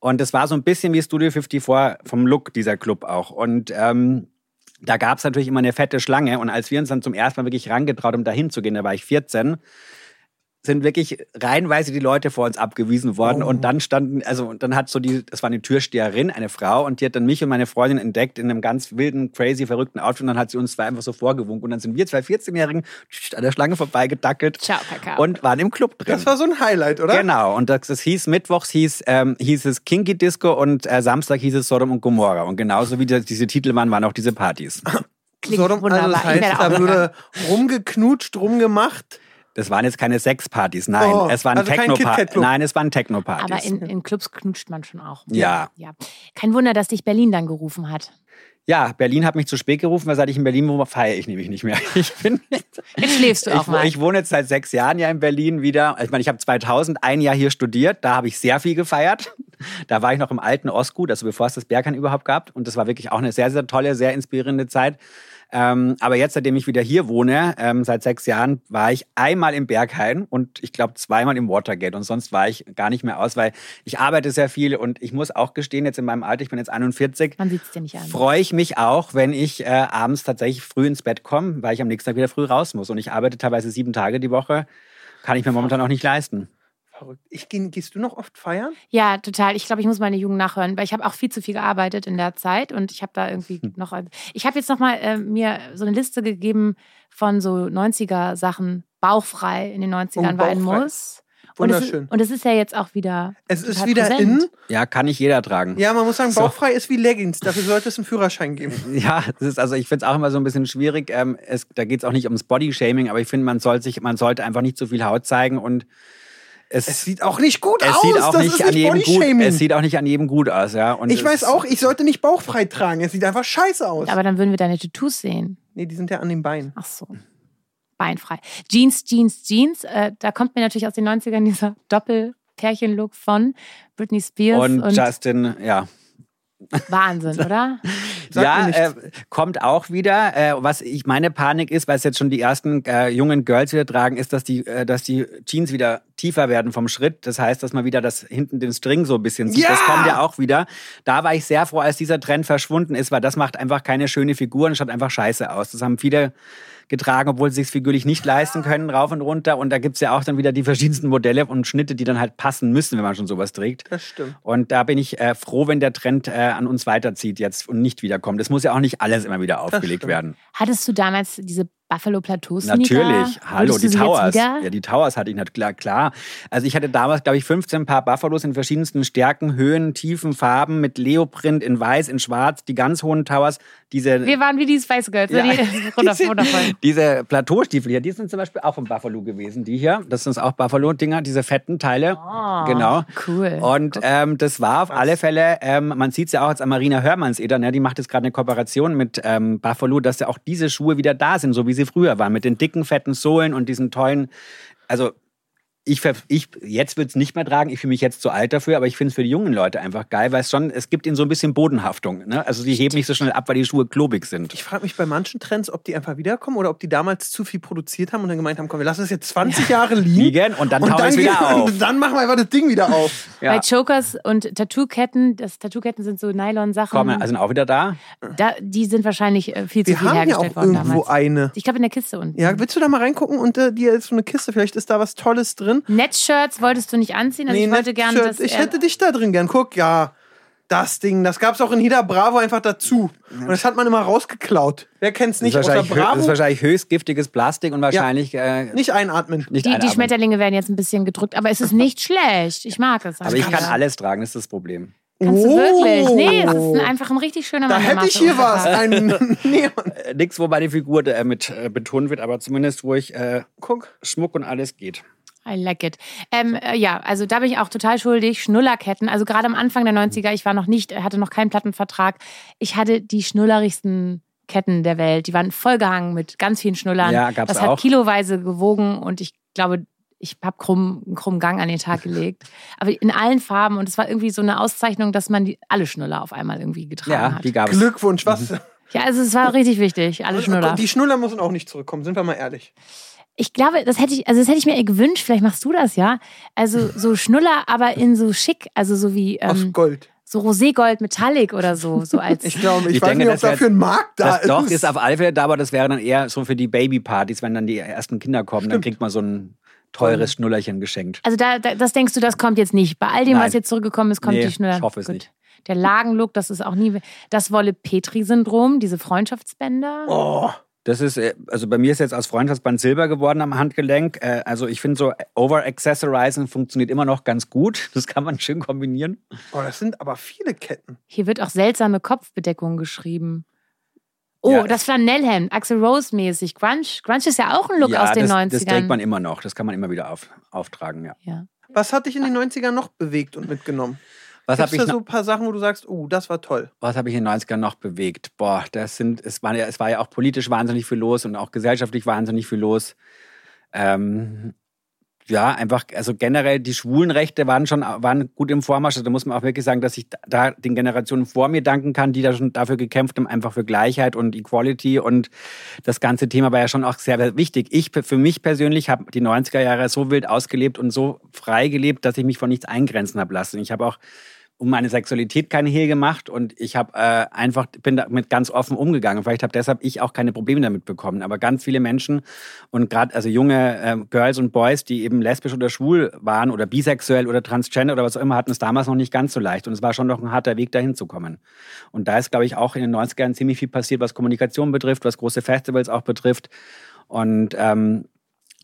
Und es war so ein bisschen wie Studio 54 vom Look dieser Club auch. Und ähm, da gab es natürlich immer eine fette Schlange. Und als wir uns dann zum ersten Mal wirklich rangetraut, um da hinzugehen, da war ich 14, sind wirklich reihenweise die Leute vor uns abgewiesen worden. Oh. Und dann standen, also und dann hat so die, das war eine Türsteherin, eine Frau, und die hat dann mich und meine Freundin entdeckt in einem ganz wilden, crazy, verrückten Outfit. Und dann hat sie uns zwei einfach so vorgewunken. Und dann sind wir zwei 14-Jährigen an der Schlange vorbeigedackelt Ciao, Kakao. und waren im Club drin. Das war so ein Highlight, oder? Genau, und das, das hieß mittwochs hieß, ähm, hieß es Kinky Disco und äh, Samstag hieß es Sodom und Gomorra. Und genauso wie das, diese Titel waren, waren auch diese Partys. Klingt Sodom, wunderbar. also das heißt, da wurde rumgeknutscht, rumgemacht. Das waren jetzt keine Sexpartys, nein, Oh, es waren also kein Techno-Partys. KitKat-Club. Nein, es waren Techno-Partys. Aber in, in Clubs knutscht man schon auch. Ja. ja. Kein Wunder, dass dich Berlin dann gerufen hat. Ja, Berlin hat mich zu spät gerufen, weil seit ich in Berlin wohne, feiere ich nämlich nicht mehr. Ich bin Jetzt schläfst du auch ich, mal. ich wohne jetzt seit sechs Jahren ja in Berlin wieder. Ich meine, ich habe 2000 ein Jahr hier studiert. Da habe ich sehr viel gefeiert. Da war ich noch im alten Ostgut, also bevor es das Berghain überhaupt gab. Und das war wirklich auch eine sehr, sehr tolle, sehr inspirierende Zeit. Ähm, aber jetzt, seitdem ich wieder hier wohne, ähm, seit sechs Jahren, war ich einmal im Berghain und ich glaube zweimal im Watergate. Und sonst war ich gar nicht mehr aus, weil ich arbeite sehr viel und ich muss auch gestehen, jetzt in meinem Alter, ich bin jetzt 41, Man sieht es dir nicht an. freue ich mich auch, wenn ich äh, abends tatsächlich früh ins Bett komme, weil ich am nächsten Tag wieder früh raus muss. Und ich arbeite teilweise sieben Tage die Woche. Kann ich mir momentan auch nicht leisten. Verrückt. Ich, geh- gehst du noch oft feiern? Ja, total. Ich glaube, ich muss meine Jugend nachhören, weil ich habe auch viel zu viel gearbeitet in der Zeit und ich habe da irgendwie Hm. noch. Ich habe jetzt noch mal äh, mir so eine Liste gegeben von so 90er Sachen. Bauchfrei in den 90ern Oh, war ein. Muss. Und es, ist, Wunderschön. und es ist ja jetzt auch wieder. Es ist wieder präsent. in. Ja, kann nicht jeder tragen. Ja, man muss sagen, So. bauchfrei ist wie Leggings. Dafür sollte es einen Führerschein geben. Ja, das ist also ich finde es auch immer so ein bisschen schwierig. Ähm, es, da geht es auch nicht ums Bodyshaming, aber ich finde, man soll sich, man sollte einfach nicht zu viel Haut zeigen und es, Es sieht auch nicht gut es aus. sieht auch das nicht ist an nicht jedem gut. Bodyshaming. Es sieht auch nicht an jedem gut aus, ja. Und ich weiß auch, ich sollte nicht bauchfrei tragen. Es sieht einfach scheiße aus. Aber dann würden wir deine Tattoos sehen. nee, die sind ja an den Beinen. Ach so. Beinfrei. Jeans, Jeans, Jeans. Äh, da kommt mir natürlich aus den 90ern dieser Doppel-Pärchen-Look von Britney Spears Und, und, Justin, ja. Wahnsinn, oder? Ja, äh, kommt auch wieder. Äh, was ich meine Panik ist, weil es jetzt schon die ersten äh, jungen Girls wieder tragen, ist, dass die, äh, dass die Jeans wieder tiefer werden vom Schritt. Das heißt, dass man wieder das hinten den String so ein bisschen sieht. Ja! Das kommt ja auch wieder. Da war ich sehr froh, als dieser Trend verschwunden ist, weil das macht einfach keine schöne Figur und schaut einfach scheiße aus. Das haben viele getragen, obwohl sie es figürlich nicht leisten können, rauf und runter. Und da gibt's ja auch dann wieder die verschiedensten Modelle und Schnitte, die dann halt passen müssen, wenn man schon sowas trägt. Das stimmt. Und da bin ich äh, froh, wenn der Trend äh, an uns weiterzieht jetzt und nicht wiederkommt. Es muss ja auch nicht alles immer wieder aufgelegt werden. Hattest du damals diese Buffalo Plateaus Natürlich, hallo, die Towers. Ja, die Towers hatte ich natürlich, klar, klar. Also ich hatte damals, glaube ich, 15 Paar Buffalos in verschiedensten Stärken, Höhen, Tiefen, Farben, mit Leoprint in weiß, in schwarz, die ganz hohen Towers, diese... Wir waren wie die Spice Girls. ne? Ja. Die, wundervoll. Diese Plateaustiefel hier, die sind zum Beispiel auch von Buffalo gewesen. Die hier, das sind auch Buffalo-Dinger, diese fetten Teile. Oh, genau. cool. Und ähm, das war auf alle Fälle, ähm, man sieht es ja auch als Marina Hörmannseder, ne? die macht jetzt gerade eine Kooperation mit ähm, Buffalo, dass ja auch diese Schuhe wieder da sind, so wie sie früher waren, mit den dicken, fetten Sohlen und diesen tollen, also ich, ich jetzt würde es nicht mehr tragen, ich fühle mich jetzt zu alt dafür, aber ich finde es für die jungen Leute einfach geil, weil es schon, es gibt ihnen so ein bisschen Bodenhaftung. Ne? Also die heben nicht so schnell ab, weil die Schuhe klobig sind. Ich frage mich bei manchen Trends, ob die einfach wiederkommen oder ob die damals zu viel produziert haben und dann gemeint haben, komm, wir lassen es jetzt 20 Jahre liegen. Liegen und dann wir es wieder gehen- auf. und dann machen wir einfach das Ding wieder auf. Ja. Bei Chokers und Tattoo-Ketten, das Tattoo-Ketten sind so Nylon-Sachen. Kommen, also sind auch wieder da. da, die sind wahrscheinlich äh, viel zu Wir viel haben ja hergestellt auch worden irgendwo damals. eine. Ich glaube in der Kiste unten. Ja, willst du da mal reingucken und äh, dir ist so eine Kiste, vielleicht ist da was Tolles drin. Netzshirts wolltest du nicht anziehen? Also ich wollte gerne, dass Ich hätte dich da drin gern. Guck, ja. Das Ding, das gab's auch in Hida Bravo einfach dazu. Und das hat man immer rausgeklaut. Wer kennt's nicht? das, ist wahrscheinlich, hö- das Bravo. ist wahrscheinlich höchst giftiges Plastik und wahrscheinlich äh, nicht einatmen. nicht die, die einatmen. Schmetterlinge werden jetzt ein bisschen gedrückt, aber es ist nicht schlecht. Ich mag es. Aber ich kann alles tragen, das ist das Problem. Kannst du Oh. wirklich? Nee, es ist ein, einfach ein richtig schöner Da Mann hätte ich hier was. Ein Neon. Äh, nix, wo meine Figur äh, mit äh, betont wird, aber zumindest, wo ich äh, Guck. Schmuck und alles geht. I like it. Ähm, äh, ja, also da bin ich auch total schuldig. Schnullerketten. Also gerade am Anfang der 90er, ich war noch nicht, hatte noch keinen Plattenvertrag. Ich hatte die schnullerigsten Ketten der Welt. Die waren vollgehangen mit ganz vielen Schnullern. Ja, gab's das hat auch. kiloweise gewogen und ich glaube, ich habe krumm, einen krummen Gang an den Tag gelegt. Aber in allen Farben und es war irgendwie so eine Auszeichnung, dass man die, alle Schnuller auf einmal irgendwie getragen Ja, hat. die gab es. Glückwunsch, was? Ja, also es war richtig wichtig, alle Schnuller. Die Schnuller müssen auch nicht zurückkommen, sind wir mal ehrlich. Ich glaube, das hätte ich, also das hätte ich mir gewünscht, vielleicht machst du das ja. Also so Schnuller, aber in so schick, also so wie Aus ähm, Gold. so Roségold Metallic oder so, so als Ich glaube, ich, Ich weiß denke, nicht, ob dafür ein Markt da Das ist. doch ist auf alle Fälle da, aber das wäre dann eher so für die Babypartys, wenn dann die ersten Kinder kommen, dann kriegt man so ein teures Schnullerchen geschenkt. also da, da das denkst du, das kommt jetzt nicht. Bei all dem, Nein. was jetzt zurückgekommen ist, kommt Nee, die Schnuller. ich hoffe es Gut. nicht. Der Lagenlook, das ist auch nie das Wolle-Petri-Syndrom, diese Freundschaftsbänder. oh, Das ist, äh, also bei mir ist jetzt aus Freundschaftsband Silber geworden am Handgelenk. Äh, Also ich finde so Over-Accessorizing funktioniert immer noch ganz gut. Das kann man schön kombinieren. oh, das sind aber viele Ketten. Hier wird auch seltsame Kopfbedeckung geschrieben. Oh, Ja. das Flanellhemd, Axel Rose mäßig. Grunge. Grunge ist ja auch ein Look aus den das, 90ern. das trägt man immer noch. Das kann man immer wieder auf, auftragen, ja. ja. Was hat dich in den 90ern noch bewegt und mitgenommen? Was habe ich, da so ein paar Sachen, wo du sagst, oh, das war toll? was hab ich in den 90ern noch bewegt? Boah, das sind, es war, ja, es war ja auch politisch wahnsinnig viel los und auch gesellschaftlich wahnsinnig viel los. Ähm, ja, einfach, also generell die Schwulenrechte waren schon waren gut im Vormarsch. Also da muss man auch wirklich sagen, dass ich da den Generationen vor mir danken kann, die da schon dafür gekämpft haben, einfach für Gleichheit und Equality. Und das ganze Thema war ja schon auch sehr sehr wichtig. Ich, für mich persönlich, habe die 90er Jahre so wild ausgelebt und so frei gelebt, dass ich mich von nichts eingrenzen habe lassen. Ich habe auch um meine Sexualität keine Hehl gemacht und ich habe äh, einfach bin damit ganz offen umgegangen. Vielleicht habe deshalb ich auch keine Probleme damit bekommen. Aber ganz viele Menschen und gerade also junge äh, Girls und Boys, die eben lesbisch oder schwul waren oder bisexuell oder transgender oder was auch immer, hatten es damals noch nicht ganz so leicht. Und es war schon noch ein harter Weg, dahin zu kommen. Und da ist, glaube ich, auch in den 90ern ziemlich viel passiert, was Kommunikation betrifft, was große Festivals auch betrifft. Und ähm,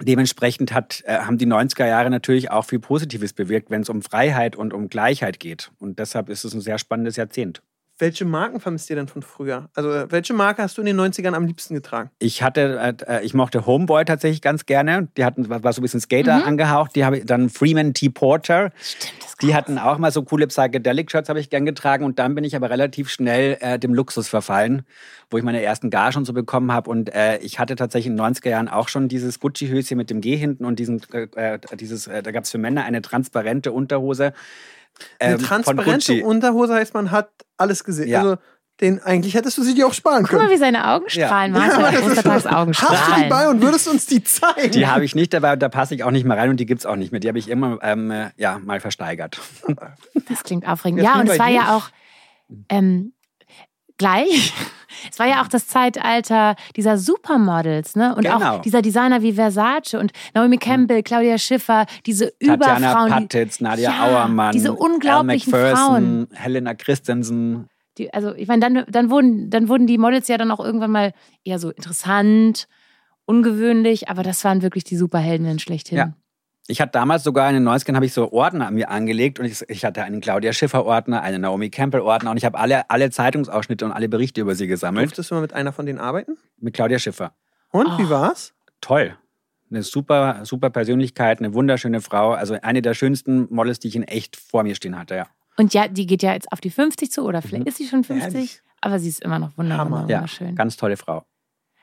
Dementsprechend hat, äh, haben die 90er Jahre natürlich auch viel Positives bewirkt, wenn es um Freiheit und um Gleichheit geht. Und deshalb ist es ein sehr spannendes Jahrzehnt. Welche Marken vermisst ihr denn von früher? Also, äh, welche Marke hast du in den 90ern am liebsten getragen? Ich hatte, äh, ich mochte Homeboy tatsächlich ganz gerne. Die hatten, war war so ein bisschen Skater angehaucht. Die habe ich dann Freeman T. Porter. Stimmt, das Die hatten auch mal so coole Psychedelic-Shirts, habe ich gern getragen. Und dann bin ich aber relativ schnell äh, dem Luxus verfallen, wo ich meine ersten Gagen und so bekommen habe. Und äh, ich hatte tatsächlich in den 90er Jahren auch schon dieses Gucci-Höschen mit dem G hinten und diesen, äh, äh, dieses, äh, da gab es für Männer eine transparente Unterhose. Eine ähm, transparente. Unterhose heißt, man hat alles gesehen. Ja. Also, den, eigentlich hättest du sie dir auch sparen Guck mal, können. wie seine Augen strahlen. Ja, ja, das Ostertags Augen Hast du die strahlen. bei und würdest uns die zeigen? Die habe ich nicht dabei und da passe ich auch nicht mehr rein und die gibt's auch nicht mehr. Die habe ich immer ähm, äh, ja, mal versteigert. Das klingt aufregend. Jasmin, Ja, und es war dir? ja auch ähm, gleich. Es war ja auch das Zeitalter dieser Supermodels, ne? Und Genau. auch dieser Designer wie Versace und Naomi Campbell, Claudia Schiffer, diese Tatjana Überfrauen. Patitz, Nadia Ja, Auermann, diese unglaublichen Al Frauen. Helena Christensen. Die, also ich meine, dann, dann, wurden, dann wurden die Models ja dann auch irgendwann mal eher so interessant ungewöhnlich, aber das waren wirklich die Superheldinnen schlechthin. Ja. Ich hatte damals sogar in den 90ern habe ich so Ordner an mir angelegt und ich, ich hatte einen Claudia Schiffer Ordner, einen Naomi Campbell Ordner und ich habe alle, alle Zeitungsausschnitte und alle Berichte über sie gesammelt. Durftest du mal mit einer von denen arbeiten? Mit Claudia Schiffer. Und wie war's? Toll. Eine super, super Persönlichkeit, eine wunderschöne Frau. Also eine der schönsten Models, die ich in echt vor mir stehen hatte, ja. Und ja, die geht ja jetzt auf die 50 zu oder vielleicht Mhm. ist sie schon 50, Ehrlich? aber sie ist immer noch wunder- Hammer. wunder- Ja, ganz tolle Frau.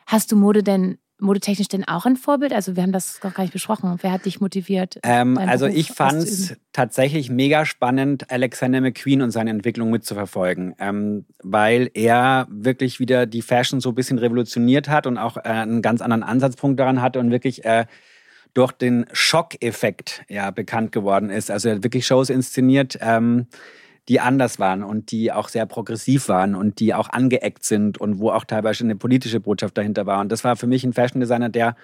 Hast du Mode denn, modetechnisch denn auch ein Vorbild? Also wir haben das noch gar nicht besprochen. Wer hat dich motiviert? Ähm, also Beruf ich fand es tatsächlich mega spannend, Alexander McQueen und seine Entwicklung mitzuverfolgen, ähm, weil er wirklich wieder die Fashion so ein bisschen revolutioniert hat und auch äh, einen ganz anderen Ansatzpunkt daran hatte und wirklich äh, durch den Schockeffekt ja bekannt geworden ist. Also er hat wirklich Shows inszeniert, ähm, die anders waren und die auch sehr progressiv waren und die auch angeeckt sind und wo auch teilweise eine politische Botschaft dahinter war. Und das war für mich ein Fashion Designer, der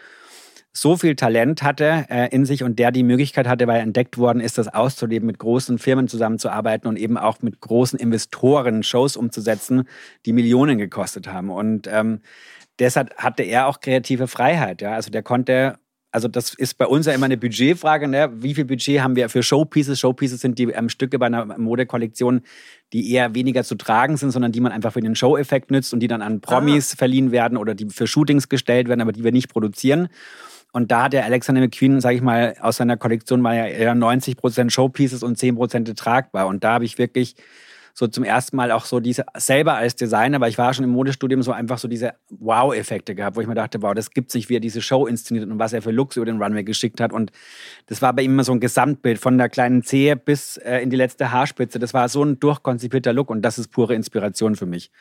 so viel Talent hatte äh, in sich und der die Möglichkeit hatte, weil er entdeckt worden ist, das auszuleben, mit großen Firmen zusammenzuarbeiten und eben auch mit großen Investoren Shows umzusetzen, die Millionen gekostet haben. Und ähm, deshalb hatte er auch kreative Freiheit. Ja? Also der konnte, also das ist bei uns ja immer eine Budgetfrage. Ne? Wie viel Budget haben wir für Showpieces? Showpieces sind die ähm, Stücke bei einer Modekollektion, die eher weniger zu tragen sind, sondern die man einfach für den Show-Effekt nützt und die dann an Promis verliehen werden oder die für Shootings gestellt werden, aber die wir nicht produzieren. Und da hat der Alexander McQueen, sage ich mal, aus seiner Kollektion war ja eher 90 Prozent Showpieces und 10 Prozent tragbar. Und da habe ich wirklich so zum ersten Mal auch so diese, selber als Designer, weil ich war schon im Modestudium, so einfach so diese Wow-Effekte gehabt, wo ich mir dachte, wow, das gibt sich, wie er diese Show inszeniert und was er für Looks über den Runway geschickt hat. Und das war bei ihm immer so ein Gesamtbild von der kleinen Zehe bis äh, in die letzte Haarspitze. Das war so ein durchkonzipierter Look und das ist pure Inspiration für mich.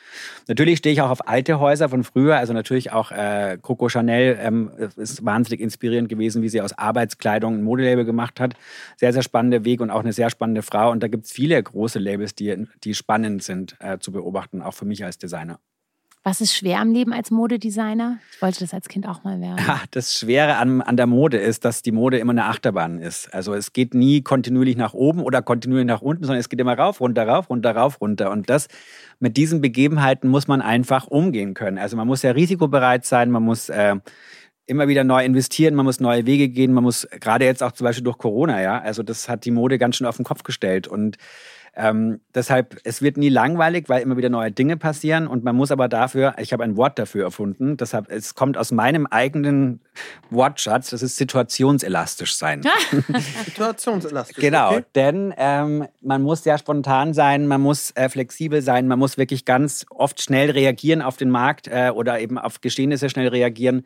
Natürlich stehe ich auch auf alte Häuser von früher, also natürlich auch äh, Coco Chanel ähm, ist wahnsinnig inspirierend gewesen, wie sie aus Arbeitskleidung ein Modelabel gemacht hat. Sehr, sehr spannender Weg und auch eine sehr spannende Frau. Und da gibt es viele große Labels, die, die spannend sind äh, zu beobachten, auch für mich als Designer. Was ist schwer am Leben als Modedesigner? Ich wollte das als Kind auch mal werden. Ja, das Schwere an, an der Mode ist, dass die Mode immer eine Achterbahn ist. Also es geht nie kontinuierlich nach oben oder kontinuierlich nach unten, sondern es geht immer rauf, runter, rauf, runter, rauf, runter. Und das mit diesen Begebenheiten muss man einfach umgehen können. Also man muss ja risikobereit sein, man muss äh, immer wieder neu investieren, man muss neue Wege gehen, man muss gerade jetzt auch zum Beispiel durch Corona, ja, also das hat die Mode ganz schön auf den Kopf gestellt und ähm, deshalb, es wird nie langweilig, weil immer wieder neue Dinge passieren und man muss aber dafür, ich habe ein Wort dafür erfunden, deshalb, es kommt aus meinem eigenen Wortschatz, das ist situationselastisch sein. Situationselastisch. Genau, Okay. denn ähm, man muss sehr spontan sein, man muss äh, flexibel sein, man muss wirklich ganz oft schnell reagieren auf den Markt äh, oder eben auf Geschehnisse schnell reagieren.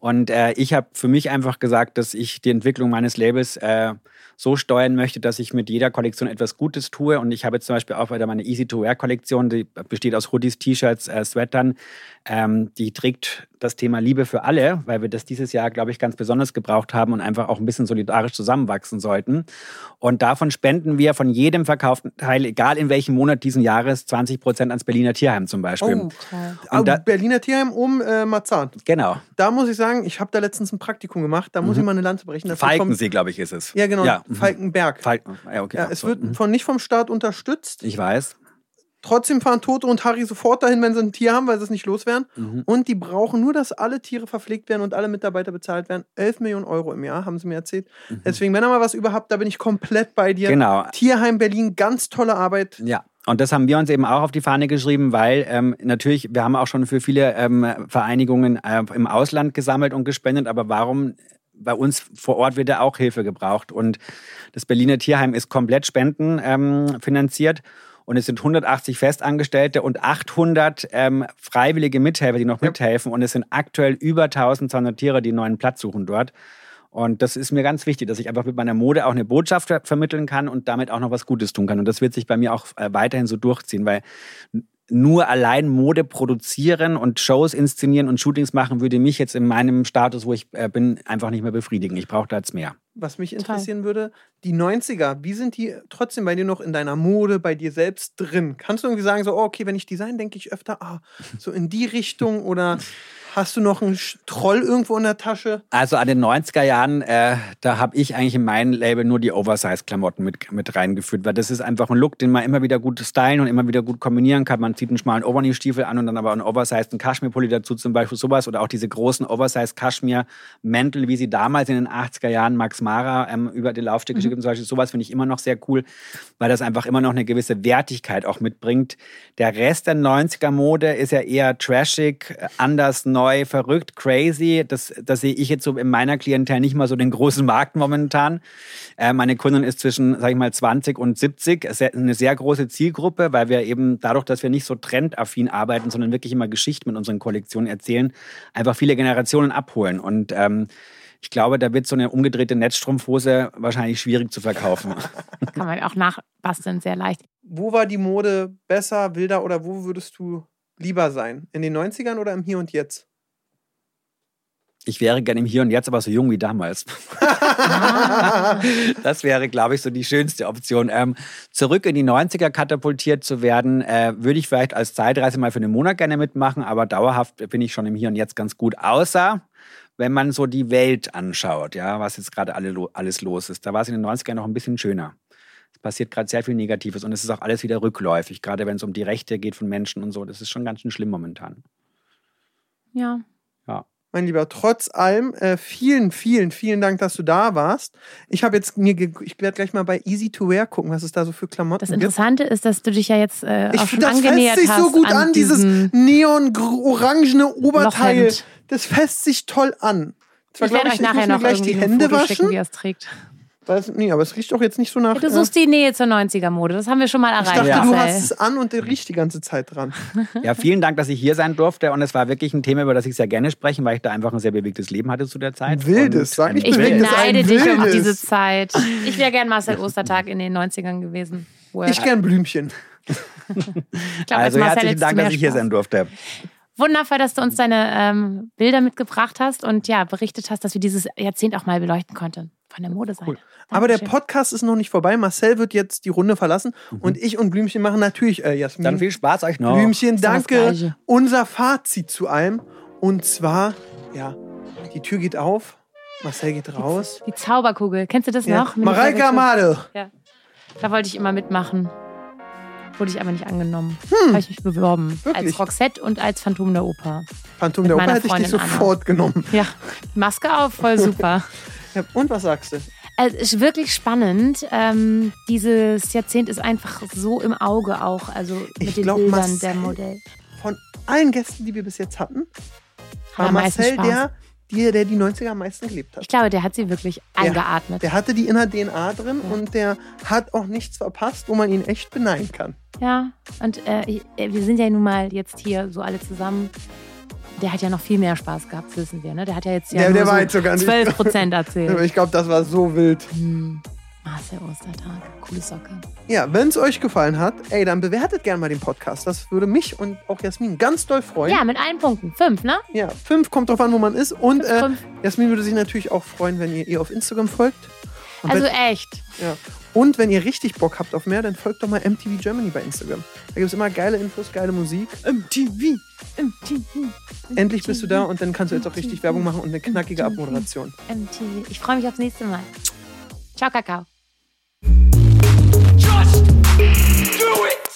Und äh, ich habe für mich einfach gesagt, dass ich die Entwicklung meines Labels äh, so steuern möchte, dass ich mit jeder Kollektion etwas Gutes tue. Und ich habe jetzt zum Beispiel auch wieder meine Easy-to-Wear-Kollektion, die besteht aus Hoodies, T-Shirts, äh, Sweatern. Ähm, die trägt das Thema Liebe für alle, weil wir das dieses Jahr, glaube ich, ganz besonders gebraucht haben und einfach auch ein bisschen solidarisch zusammenwachsen sollten. Und davon spenden wir von jedem verkauften Teil, egal in welchem Monat diesen Jahres, 20 Prozent ans Berliner Tierheim zum Beispiel. Oh, Toll. Und da- Berliner Tierheim um äh, Marzahn. Genau. Da muss ich sagen, ich habe da letztens ein Praktikum gemacht. Da muss ich mal eine Lanze brechen. Dafür Falkensee, glaube ich, ist es. Ja, genau. Ja, mhm. Falkenberg. Falken, ja, okay. Ja, es wird mhm. von, nicht vom Staat unterstützt. Ich weiß. Trotzdem fahren Toto und Harry sofort dahin, wenn sie ein Tier haben, weil sie es nicht loswerden. Mhm. Und die brauchen nur, dass alle Tiere verpflegt werden und alle Mitarbeiter bezahlt werden. 11 Millionen Euro im Jahr, haben sie mir erzählt. Deswegen, wenn ihr mal was überhaupt, da bin ich komplett bei dir. Mhm. Genau. Tierheim Berlin, ganz tolle Arbeit. Ja. Und das haben wir uns eben auch auf die Fahne geschrieben, weil ähm, natürlich, wir haben auch schon für viele ähm, Vereinigungen äh, im Ausland gesammelt und gespendet, aber warum bei uns vor Ort wird ja auch Hilfe gebraucht. Und das Berliner Tierheim ist komplett spendenfinanziert. Ähm. Und es sind 180 Festangestellte und 800 ähm, freiwillige Mithelfer, die noch mithelfen. Und es sind aktuell über 1200 Tiere, die einen neuen Platz suchen dort. Und das ist mir ganz wichtig, dass ich einfach mit meiner Mode auch eine Botschaft ver vermitteln kann und damit auch noch was Gutes tun kann. Und das wird sich bei mir auch äh, weiterhin so durchziehen, weil nur allein Mode produzieren und Shows inszenieren und Shootings machen würde mich jetzt in meinem Status, wo ich äh, bin, einfach nicht mehr befriedigen. Ich brauche da jetzt mehr. Was mich interessieren würde, die 90er, wie sind die trotzdem bei dir noch in deiner Mode, bei dir selbst drin? Kannst du irgendwie sagen, so, oh, okay, wenn ich Design denke ich öfter, ah, so in die Richtung oder Hast du noch einen Troll irgendwo in der Tasche? Also an den 90er Jahren, äh, da habe ich eigentlich in meinem Label nur die Oversize-Klamotten mit, mit reingeführt, weil das ist einfach ein Look, den man immer wieder gut stylen und immer wieder gut kombinieren kann. Man zieht einen schmalen Overknee-Stiefel an und dann aber einen oversized Kaschmir-Pulli dazu, zum Beispiel sowas. Oder auch diese großen Oversize-Kaschmir-Mäntel, wie sie damals in den 80er Jahren Max Mara ähm, über die Laufstücke mhm. zum Beispiel. Sowas finde ich immer noch sehr cool, weil das einfach immer noch eine gewisse Wertigkeit auch mitbringt. Der Rest der 90er-Mode ist ja eher trashig, anders, neu, verrückt, crazy. Das, das sehe ich jetzt so in meiner Klientel nicht mal so den großen Markt momentan. Äh, meine Kundin ist zwischen, sag ich mal, 20 und 70. Eine sehr große Zielgruppe, weil wir eben dadurch, dass wir nicht so trendaffin arbeiten, sondern wirklich immer Geschichten mit unseren Kollektionen erzählen, einfach viele Generationen abholen. Und ähm, ich glaube, da wird so eine umgedrehte Netzstrumpfhose wahrscheinlich schwierig zu verkaufen. Kann man auch nachbasteln, sehr leicht. Wo war die Mode besser, wilder oder wo würdest du lieber sein? In den 90ern oder im Hier und Jetzt? Ich wäre gerne im Hier und Jetzt, aber so jung wie damals. das wäre, glaube ich, so die schönste Option. Ähm, zurück in die 90er katapultiert zu werden, äh, würde ich vielleicht als Zeitreise mal für einen Monat gerne mitmachen, aber dauerhaft bin ich schon im Hier und Jetzt ganz gut. Außer wenn man so die Welt anschaut, ja, was jetzt gerade alle, alles los ist. Da war es in den 90ern noch ein bisschen schöner. Es passiert gerade sehr viel Negatives und es ist auch alles wieder rückläufig, gerade wenn es um die Rechte geht von Menschen und so. Das ist schon ganz schön schlimm momentan. Ja. Mein Lieber, trotz allem, äh, vielen, vielen, vielen Dank, dass du da warst. Ich habe jetzt mir, ich werde gleich mal bei Easy to Wear gucken, was es da so für Klamotten gibt. Das Interessante gibt. ist, dass du dich ja jetzt äh, ich, auch schon das angenähert fässt sich hast so gut an, dieses neon-orangene Oberteil. Lochhemd. Das fässt sich toll an. Zwar, ich werde euch nachher noch gleich die Hände waschen. Schicken, wie er es trägt. Weiß, nee, aber es riecht doch jetzt nicht so nach. Ja, du suchst die Nähe zur 90er-Mode. Das haben wir schon mal erreicht. Ich dachte, Ja. du hast es an und der riecht die ganze Zeit dran. Ja, vielen Dank, dass ich hier sein durfte. Und es war wirklich ein Thema, über das ich sehr gerne spreche, weil ich da einfach ein sehr bewegtes Leben hatte zu der Zeit. Wildes, sag Ich Wildes, beneide dich um diese Zeit. Ich wäre gern Marcel Ostertag in den 90ern gewesen. wo er- Ich gern Blümchen. ich glaub, als Also herzlichen Dank, dass ich hier Spaß. sein durfte. Wundervoll, dass du uns deine ähm, Bilder mitgebracht hast und ja, berichtet hast, dass wir dieses Jahrzehnt auch mal beleuchten konnten. Von der Modeseite. Aber der. Podcast ist noch nicht vorbei. Marcel wird jetzt die Runde verlassen und ich und Blümchen machen natürlich äh, Jasmin. Dann viel Spaß euch noch. Blümchen, danke. Unser Fazit zu allem. Und zwar, ja, die Tür geht auf, Marcel geht raus. Die Zauberkugel. Kennst du das Ja. noch? Mareike Amade. Da wollte ich immer mitmachen. Wurde ich aber nicht angenommen. Habe ich mich beworben. Hm. Wirklich? Als Roxette und als Phantom der Oper. Phantom Mit der Oper hätte ich dich Anna. sofort genommen. Ja, Maske auf, voll super. Ja, und was sagst du? Es ist wirklich spannend. Ähm, dieses Jahrzehnt ist einfach so im Auge auch, also mit Ich den glaub, Bildern Marcel- der Modell. Von allen Gästen, die wir bis jetzt hatten, Hat war meisten Marcel der, der, der die 90er am meisten gelebt hat. Ich glaube, der hat sie wirklich eingeatmet. Der hatte die in der DNA drin und der hat auch nichts verpasst, wo man ihn echt beneiden kann. Ja, und äh, äh, wir sind ja nun mal jetzt hier so alle zusammen. Der hat ja noch viel mehr Spaß gehabt, wissen wir. Ne? Der hat ja jetzt ja Der- der war so jetzt sogar nicht- 12 Prozent erzählt. ich glaube, das war so wild. Hm. Marcel Ostertag, coole Socke. Ja, wenn es euch gefallen hat, ey, dann bewertet gerne mal den Podcast. Das würde mich und auch Jasmin ganz doll freuen. Ja, mit allen Punkten. Fünf, ne? Ja, fünf kommt drauf an, wo man ist. Und Fünf, äh, fünf. Jasmin würde sich natürlich auch freuen, wenn ihr ihr auf Instagram folgt. Und, Also wenn, echt. ja. Und wenn ihr richtig Bock habt auf mehr, dann folgt doch mal MTV Germany bei Instagram. Da gibt es immer geile Infos, geile Musik. MTV, MTV. Endlich bist du da und dann kannst du jetzt auch richtig Werbung machen und eine knackige Abmoderation. MTV. Ich freue mich aufs nächste Mal. Ciao, Kakao. Just do it!